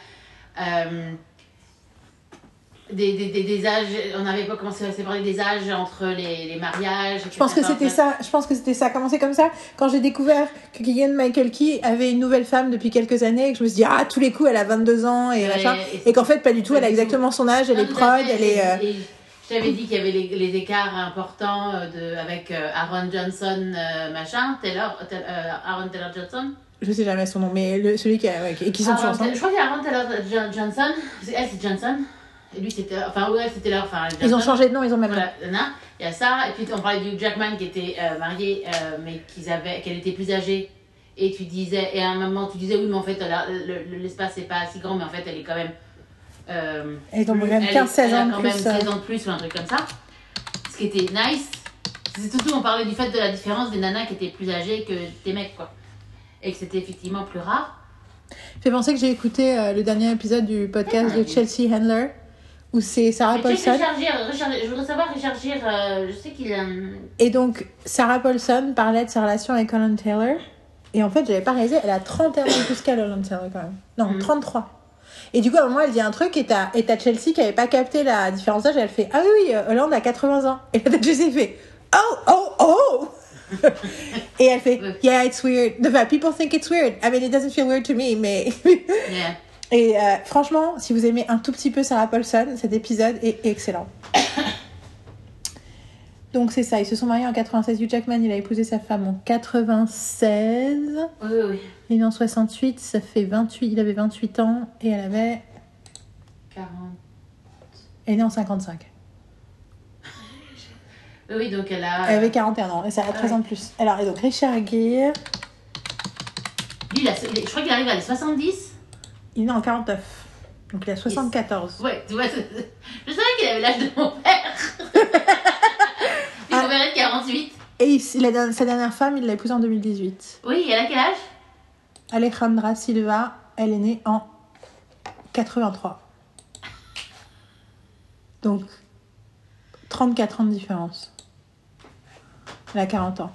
euh, des, des, des, des âges, on n'avait pas commencé à se parler des âges entre les, les mariages. Je pense que c'était ça. Je pense que c'était ça. Commencé comme ça? Quand j'ai découvert que Keegan Michael Key avait une nouvelle femme depuis quelques années, et que je me suis dit ah tous les coups elle a 22 ans et et et qu'en fait pas du tout. Elle a exactement son âge. Elle Non, est prod. Elle est. euh, t'avais dit qu'il y avait les, les écarts importants euh, de, avec euh, Aaron Johnson, euh, machin, Taylor, Taylor- Aaron Taylor Johnson. Je sais jamais son nom, mais le- celui qui, a- ouais, qui qui sont Aaron- ensemble. je crois qu'il y a Aaron Taylor Jo- Johnson. C'est- Elle, c'est Johnson. Et lui, c'était. Enfin, ouais, c'était leur. Enfin, Ils ont changé de nom, ils ont même. Voilà. Il y a ça. Et puis, on parlait du Jackman qui était euh, marié, euh, mais qu'ils avaient, qu'elle était plus âgée. Et tu disais, et à un moment, tu disais, oui, mais en fait, l'espace n'est pas si grand, mais en fait, elle est quand même. Euh, Ils ont plus- même elle est- 15-16 elle a ans quand même euh. 16 ans de plus ou un truc comme ça. Ce qui était nice. C'est surtout, on parlait du fait de la différence des nanas qui étaient plus âgées que des mecs, quoi. Et que c'était effectivement plus rare. fait penser que j'ai écouté euh, le dernier épisode du podcast de Chelsea Handler où c'est Sarah Paulson. Richard Gere, Richard- je voudrais savoir, Richard Gere, euh, je sais qu'il a. Et donc, Sarah Paulson parlait de sa relation avec Colin Taylor. Et en fait, j'avais pas réalisé, elle a 31 ans plus qu'elle, Colin Taylor, quand même. Non, Mhm. 33. Et du coup, à un moment, elle dit un truc, et t'as et Chelsea qui avait pas capté la différence d'âge, elle fait Ah oui, oui, euh, Hollande a 80 ans. Et là, t'as Chelsea fait Oh, oh, oh [LAUGHS] Et elle fait Yeah, it's weird. Enfin, people think it's weird. I mean, it doesn't feel weird to me, mais. [LAUGHS] Yeah. Et euh, franchement, si vous aimez un tout petit peu Sarah Paulson, cet épisode est excellent. [COUGHS] Donc c'est ça, ils se sont mariés en 96. Hugh Jackman, il a épousé sa femme en 96. Oui, oui, oui. Il est né en 68, ça fait 28, il avait 28 ans et elle avait... 40. Elle est née en 55. Oui, donc elle a. Elle avait 41 ans et ça a 13 ans de plus. Alors, et donc Richard Gere, Lui, il a- il je crois qu'il arrive à les 70. il est né en 49. Donc il a 74. Ouais, tu vois, je savais qu'il avait l'âge de mon père. Et Ah. mon père est de 48. Et il- il sa dernière femme, il l'a épousée en 2018. Oui, elle a quel âge? Alejandra Silva, elle est née en 83. Donc, 34 ans de différence. Elle a 40 ans.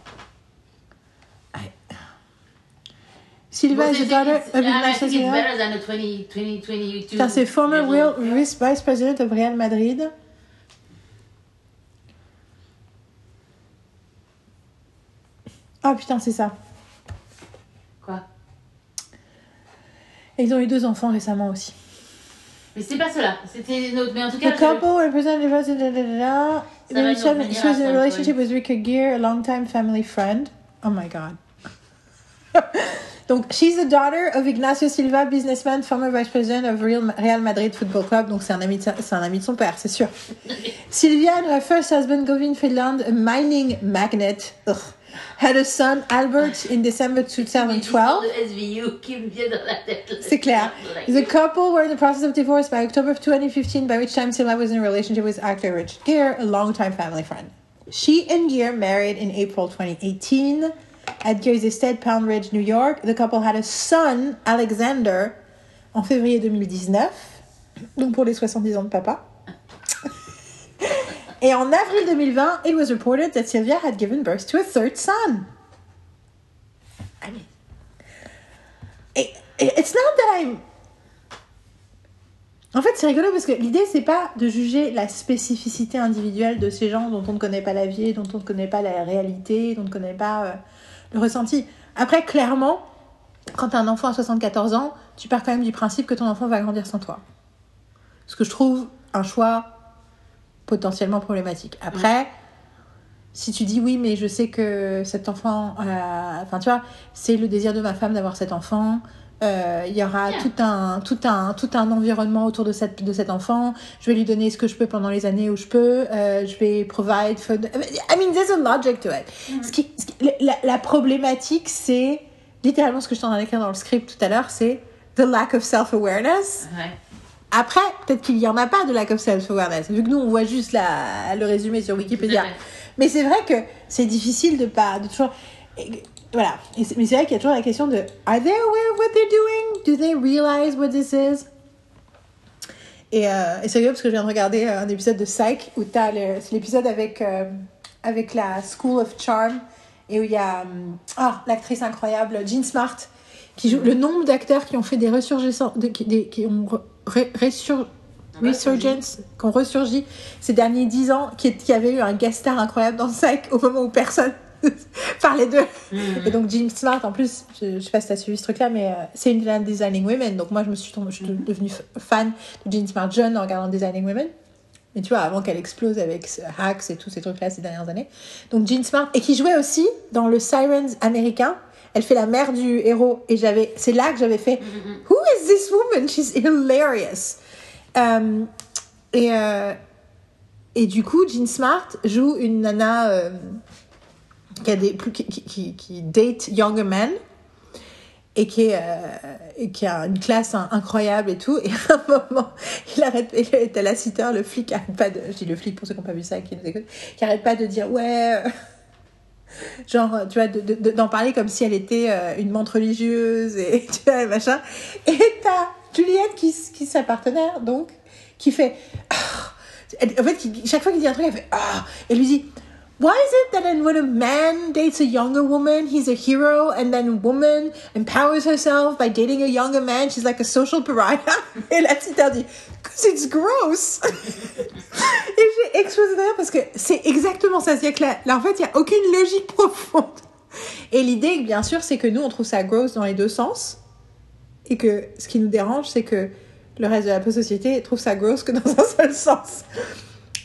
Silva is the daughter of Ignacio Silva. better than the 20, 20, 22 Putain, c'est former real vice president of Real Madrid. Ah putain, c'est ça. Quoi Et ils ont eu deux enfants récemment aussi. Mais c'est pas cela. C'était une autre. Mais en tout cas, The couple represented nous She was in a relationship with Rika Gere, a longtime family friend. Oh my god. [LAUGHS] Donc, she's the daughter of Ignacio Silva, businessman, former vice president of Real, Real Madrid Football Club. Donc, c'est un ami c'est un ami de son père, c'est sûr. [LAUGHS] Sylvia and her first husband, Govin Finland, a mining magnate, ugh, had a son, Albert, in December 2012. de SVU qui me viennent dans la tête. C'est clair. The couple were in the process of divorce by October of 2015, by which time Silva was in a relationship with actor Richard Gere, a longtime family friend. She and Gere married in April 2018 at Gere's estate, Pound Ridge, New York. The couple had a son, Alexander, en février 2019, donc pour les 70 ans de papa. [LAUGHS] Et en avril 2020, it was reported that Sylvia had given birth to a third son. I mean, it, it's not that I'm. En fait, c'est rigolo parce que l'idée, c'est pas de juger la spécificité individuelle de ces gens dont on ne connaît pas la vie, dont on ne connaît pas la réalité, dont on ne connaît pas euh, le ressenti. Après, clairement, quand tu as un enfant à 74 ans, tu pars quand même du principe que ton enfant va grandir sans toi. Ce que je trouve un choix potentiellement problématique. Après, si tu dis oui, mais je sais que cet enfant, enfin tu vois, c'est le désir de ma femme d'avoir cet enfant. Euh, Il y aura tout un, tout, un, tout un environnement autour de, cette, de cet enfant. Je vais lui donner ce que je peux pendant les années où je peux. euh, je vais provide I mean, there's a logic to it. Ce qui, ce qui- la, la problématique, c'est littéralement ce que je t'en ai écrit dans le script tout à l'heure, c'est the lack of self-awareness. Ouais. Après, peut-être qu'il n'y en a pas de lack of self-awareness, vu que nous, on voit juste la, le résumé sur Wikipédia. Mais c'est vrai que c'est difficile de pas. De toujours, voilà. Et mais c'est vrai qu'il y a toujours la question de Are they aware of what they're doing? Do they realize what this is? Et, euh, et c'est rigolo parce que je viens de regarder un épisode de Psych où t'as le, c'est l'épisode avec, euh, avec la School of Charm et où il y a hum, ah, l'actrice incroyable Jean Smart qui joue le nombre d'acteurs qui ont fait des ressurgissances, de- qui, des- qui ont re- ressur- bah, resurgence, qui ont ressurgi ces derniers dix ans, qui, qui avait eu un guest star incroyable dans Psych au moment où personne [LAUGHS] parlait d'eux. Mhm. Et donc Jean Smart, en plus, je, je sais pas si tu as suivi ce truc-là, mais euh, c'est une de Designing Women. Donc moi, je me suis, tombée- je suis devenue f- fan de Jean Smart jeune en regardant Designing Women. Mais tu vois, avant qu'elle explose avec Hacks et tous ces trucs-là ces dernières années. Donc Jean Smart, et qui jouait aussi dans le Sirens américain. Elle fait la mère du héros. Et j'avais, c'est là que j'avais fait Who is this woman? She's hilarious. Euh, Et, euh, et du coup, Jean Smart joue une nana euh, qui, date younger men et qui, est, euh, a une classe incroyable et tout. [LAUGHS] Et à un moment, il arrête, il était l'assisteur, le flic arrête pas de, le flic pour ceux pas de dire ouais, euh, [LAUGHS] genre, tu vois, de- de- d'en parler comme si elle était euh, une montre religieuse et [LAUGHS] tu vois, machin. Et t'as Juliette qui, qui est sa partenaire, donc, qui fait, Ah en fait, chaque fois qu'il dit un truc, elle fait, ah, et lui dit, Why is it that when a man dates a younger woman, he's a hero, and then a woman empowers herself by dating a younger man, she's like a social pariah? Et la cité dit, Cause it's gross! [LAUGHS] Et j'ai explosé de rire parce que c'est exactement ça. C'est-à-dire que là, là, en fait, il n'y a aucune logique profonde. Et l'idée, bien sûr, c'est que nous, on trouve ça gross dans les deux sens. Et que ce qui nous dérange, c'est que le reste de la société trouve ça gross que dans un seul sens.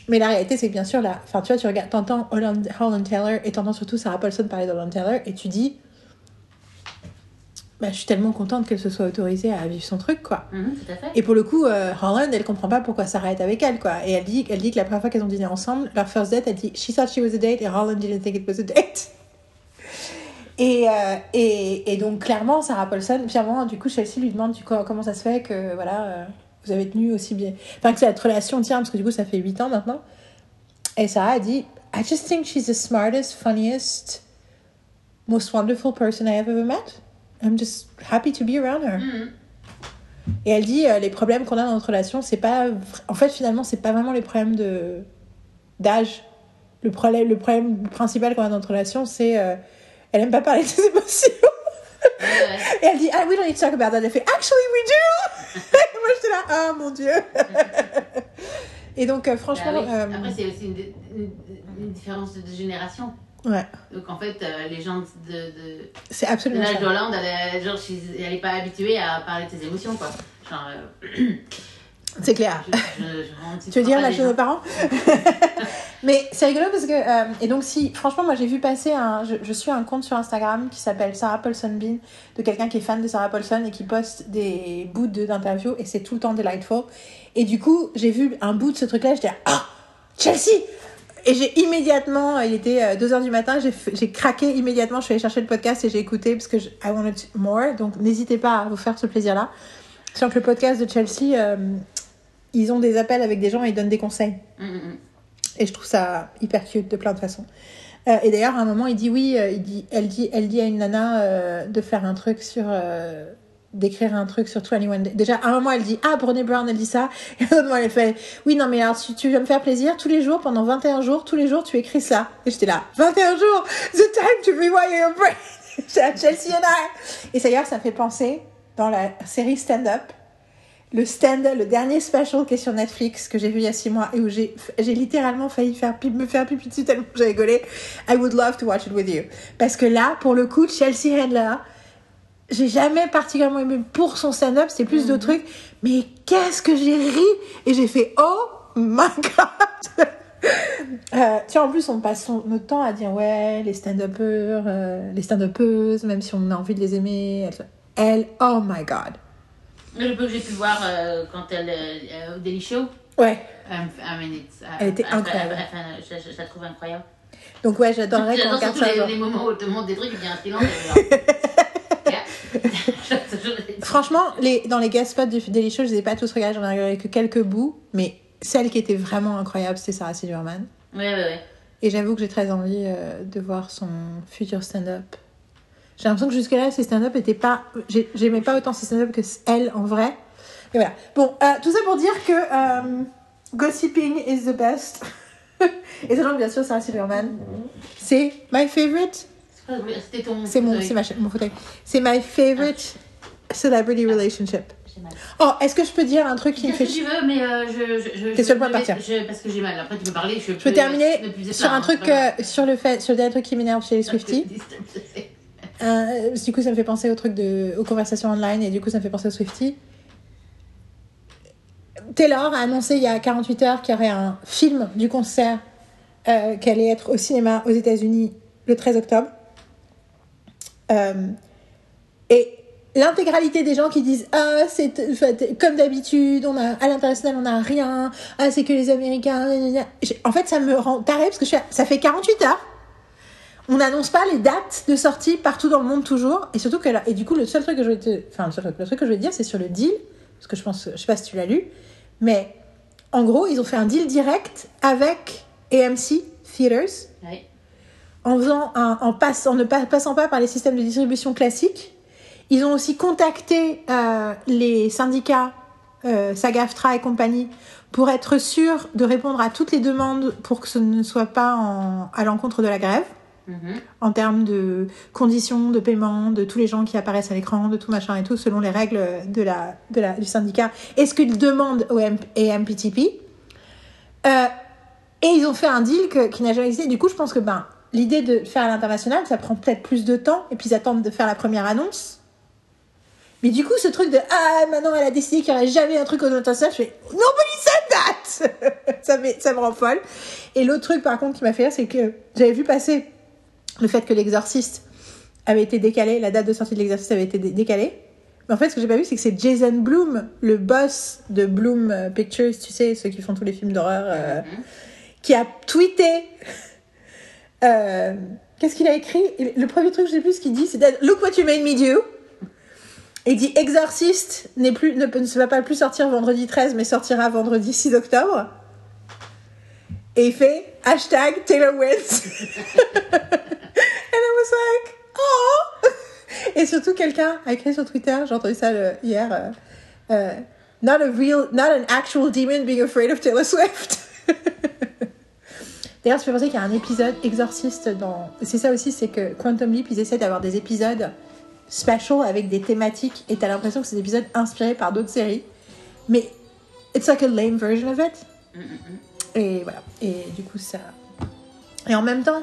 Mais la réalité, c'est que bien sûr, là, enfin, tu vois, tu regardes, t'entends Holland, Holland Taylor et t'entends surtout Sarah Paulson parler d'Holland Taylor et tu dis, bah, je suis tellement contente qu'elle se soit autorisée à vivre son truc, quoi. Mhm, tout à fait. Et pour le coup, euh, Holland, elle comprend pas pourquoi Sarah est avec elle, quoi. Et elle dit, elle dit que la première fois qu'elles ont dîné ensemble, leur first date, elle dit, she thought she was a date, et Holland didn't think it was a date. [LAUGHS] Et, euh, et, et donc, clairement, Sarah Paulson, puis à un moment, du coup, Chelsea lui demande du coup, comment ça se fait que, voilà, euh, vous avez tenu aussi bien. Enfin, que cette relation tient, parce que du coup, ça fait 8 ans maintenant. Et Sarah a dit, I just think she's the smartest, funniest, most wonderful person I have ever met. I'm just happy to be around her. Mhm. Et elle dit euh, les problèmes qu'on a dans notre relation, c'est pas en fait finalement c'est pas vraiment les problèmes de d'âge. Le problème le problème principal qu'on a dans notre relation, c'est euh, elle aime pas parler de ses [LAUGHS] émotions. Et elle dit ah we don't need to talk about that. Elle fait actually we do. [LAUGHS] Et moi j'étais là ah mon dieu. Et donc euh, franchement Ah oui. euh, Après, c'est aussi une, une- une différence de, de génération. ouais Donc, en fait, euh, les gens de, de, c'est de absolument l'âge ça. d'Hollande, elle, genre, she's- elle est pas habituée à parler de ses émotions, quoi. Genre, [CLEARS THROAT] C'est clair. je, je, je [LAUGHS] Tu veux dire la chose aux parents [LAUGHS] Mais c'est rigolo parce que euh, et donc si franchement moi j'ai vu passer un je, je suis un compte sur Instagram qui s'appelle Sarah Paulson Bean de quelqu'un qui est fan de Sarah Paulson et qui poste des bouts de- d'interviews et c'est tout le temps delightful. Et du coup j'ai vu un bout de ce truc là j'étais ah Chelsea! Et j'ai immédiatement il était 2h du matin j'ai craqué immédiatement je suis allée chercher le podcast et j'ai écouté parce que je, I wanted more donc n'hésitez pas à vous faire ce plaisir là sur que le podcast de Chelsea euh, ils ont des appels avec des gens et ils donnent des conseils Mhm, mhm. et je trouve ça hyper cute de plein de façons. Euh, et d'ailleurs, à un moment, il dit oui, euh, il dit, elle, dit, elle dit à une nana de faire un truc sur. d'écrire un truc sur 21 Day. Déjà, à un moment, elle dit Ah, Brené Brown, elle dit ça. Et à un moment, elle fait Oui, non, mais alors, si tu veux me faire plaisir, tous les jours, pendant 21 jours, tous les jours, tu écris ça. Et j'étais là 21 jours? The time to rewire your brain [LAUGHS] Chelsea and I. Et d'ailleurs, ça fait penser, dans la série Stand Up, le stand, le dernier special qui est sur Netflix que j'ai vu il y a six mois et où j'ai, littéralement failli faire me faire pipi dessus tellement j'ai rigolé. I would love to watch it with you. Parce que là, pour le coup, Chelsea Handler, j'ai jamais particulièrement aimé pour son stand-up, c'était plus d'autres trucs. Mais qu'est-ce que j'ai ri et j'ai fait oh my [LAUGHS] god. Euh, vois, en plus, on passe son- notre temps à dire ouais, les stand-uppers, euh, les stand-uppeuses, même si on a envie de les aimer. Elle, oh my god. Le peu que j'ai pu voir euh, quand elle euh, au Daily Show, Ouais. um, I mean, uh, Elle était incroyable. enfin, je, je- je la trouve incroyable. Donc ouais, j'adorerais qu'on J'adore regarde ça. les, genre. les moments où elle te montre des trucs qu'il y a un silence. [LAUGHS] [LAUGHS] Franchement, les, dans les guest spots du Daily Show, je les ai pas tous regardés, j'en ai regardé que quelques bouts, mais celle qui était vraiment incroyable, c'était Sarah Silverman. Ouais, ouais, ouais. Et j'avoue que j'ai très envie euh, de voir son futur stand-up. J'ai l'impression que jusque-là, ses stand-up étaient pas. j'ai- J'aimais pas autant ses stand-up que elle en vrai. Et voilà. Bon, euh, tout ça pour dire que euh, gossiping is the best. [LAUGHS] Et que bien sûr, Sarah Silverman, c'est my favorite. C'est quoi, C'était ton. C'est mon, fauteuil. c'est ma mon fauteuil. C'est my favorite celebrity relationship. J'ai mal. Oh, est-ce que je peux dire un truc qui me fait que tu chier veux, mais euh, je. je, je T'es le point partir. je- Parce que j'ai mal. Après, tu peux parler. Je, peux terminer sur un truc euh, euh, sur le fait sur le dernier truc qui m'énerve chez les Swifties. Euh, du coup, ça me fait penser au truc de aux conversations online et du coup, ça me fait penser aux Swifties. Taylor a annoncé il y a 48 heures qu'il y aurait un film du concert euh, qui allait être au cinéma aux États-Unis le 13 octobre. Euh, et l'intégralité des gens qui disent ah c'est comme d'habitude on a à l'international on a rien ah c'est que les américains en fait ça me rend taré parce que ça fait 48 heures on n'annonce pas les dates de sortie partout dans le monde toujours et surtout que là et du coup le seul truc que je vais te enfin le, seul truc, le truc que je vais te dire c'est sur le deal parce que je pense je sais pas si tu l'as lu mais en gros ils ont fait un deal direct avec AMC Theaters en faisant un, en, passe, en ne pas- passant pas par les systèmes de distribution classiques. Ils ont aussi contacté euh, les syndicats euh, SAG-AFTRA et compagnie pour être sûrs de répondre à toutes les demandes pour que ce ne soit pas en- à l'encontre de la grève Mhm. en termes de conditions de paiement, de tous les gens qui apparaissent à l'écran, de tout machin et tout, selon les règles de la, du syndicat et ce qu'ils demandent au M- et MPTP. Euh, et ils ont fait un deal qui n'a jamais existé. Du coup, je pense que ben, l'idée de faire à l'international, ça prend peut-être plus de temps, et puis ils attendent de faire la première annonce. Mais du coup, ce truc de Ah, maintenant elle a décidé qu'il n'y aurait jamais un truc aux international, je fais Nobody said that ça, [LAUGHS] ça me rend folle. Et l'autre truc, par contre, qui m'a fait rire, c'est que j'avais vu passer le fait que l'exorciste avait été décalé, la date de sortie de l'exorciste avait été dé- décalée. Mais en fait, ce que j'ai pas vu, c'est que c'est Jason Bloom, le boss de Bloom euh, Pictures, tu sais, ceux qui font tous les films d'horreur, euh, qui a tweeté. euh, Qu'est-ce qu'il a écrit? Le premier truc, je sais plus ce qu'il dit, c'est Look what you made me do. Et il dit Exorcist n'est plus, ne, ne va pas plus sortir vendredi 13, mais sortira vendredi 6 octobre. Et il fait hashtag Taylor wins. And I was like, oh! Et surtout, quelqu'un a écrit sur Twitter, j'ai entendu ça le- hier, euh, euh, not a real, not an actual demon being afraid of Taylor Swift. [LAUGHS] D'ailleurs, ça fait penser qu'il y a un épisode exorciste dans. C'est ça aussi, c'est que Quantum Leap, ils essaient d'avoir des épisodes special avec des thématiques et t'as l'impression que c'est des épisodes inspirés par d'autres séries. Mais it's like a lame version of it. Et voilà. Et du coup, ça. Et en même temps,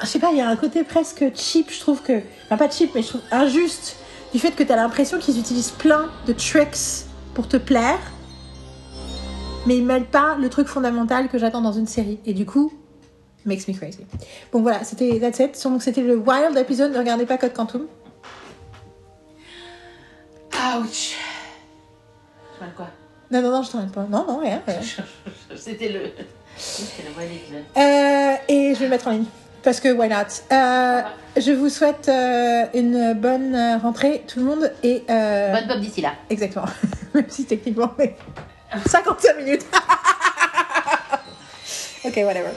je sais pas, il y a un côté presque cheap, je trouve que. Enfin, pas cheap, mais je trouve injuste du fait que t'as l'impression qu'ils utilisent plein de tricks pour te plaire, mais ils mêlent pas le truc fondamental que j'attends dans une série. Et du coup, makes me crazy. Bon, voilà, c'était that's it. Donc, c'était le wild épisode. Ne regardez pas Code Quantum. Ouch. Non, non, non, je t'en pas. Non, non, rien. rien. [LAUGHS] C'était le. Euh, et je vais le mettre en ligne. Parce que why not? Euh, Je vous souhaite euh, une bonne euh, rentrée, tout le monde. Et Bonne pop d'ici là. Exactement. [LAUGHS] Même si techniquement, mais 55 minutes. [LAUGHS] ok, whatever.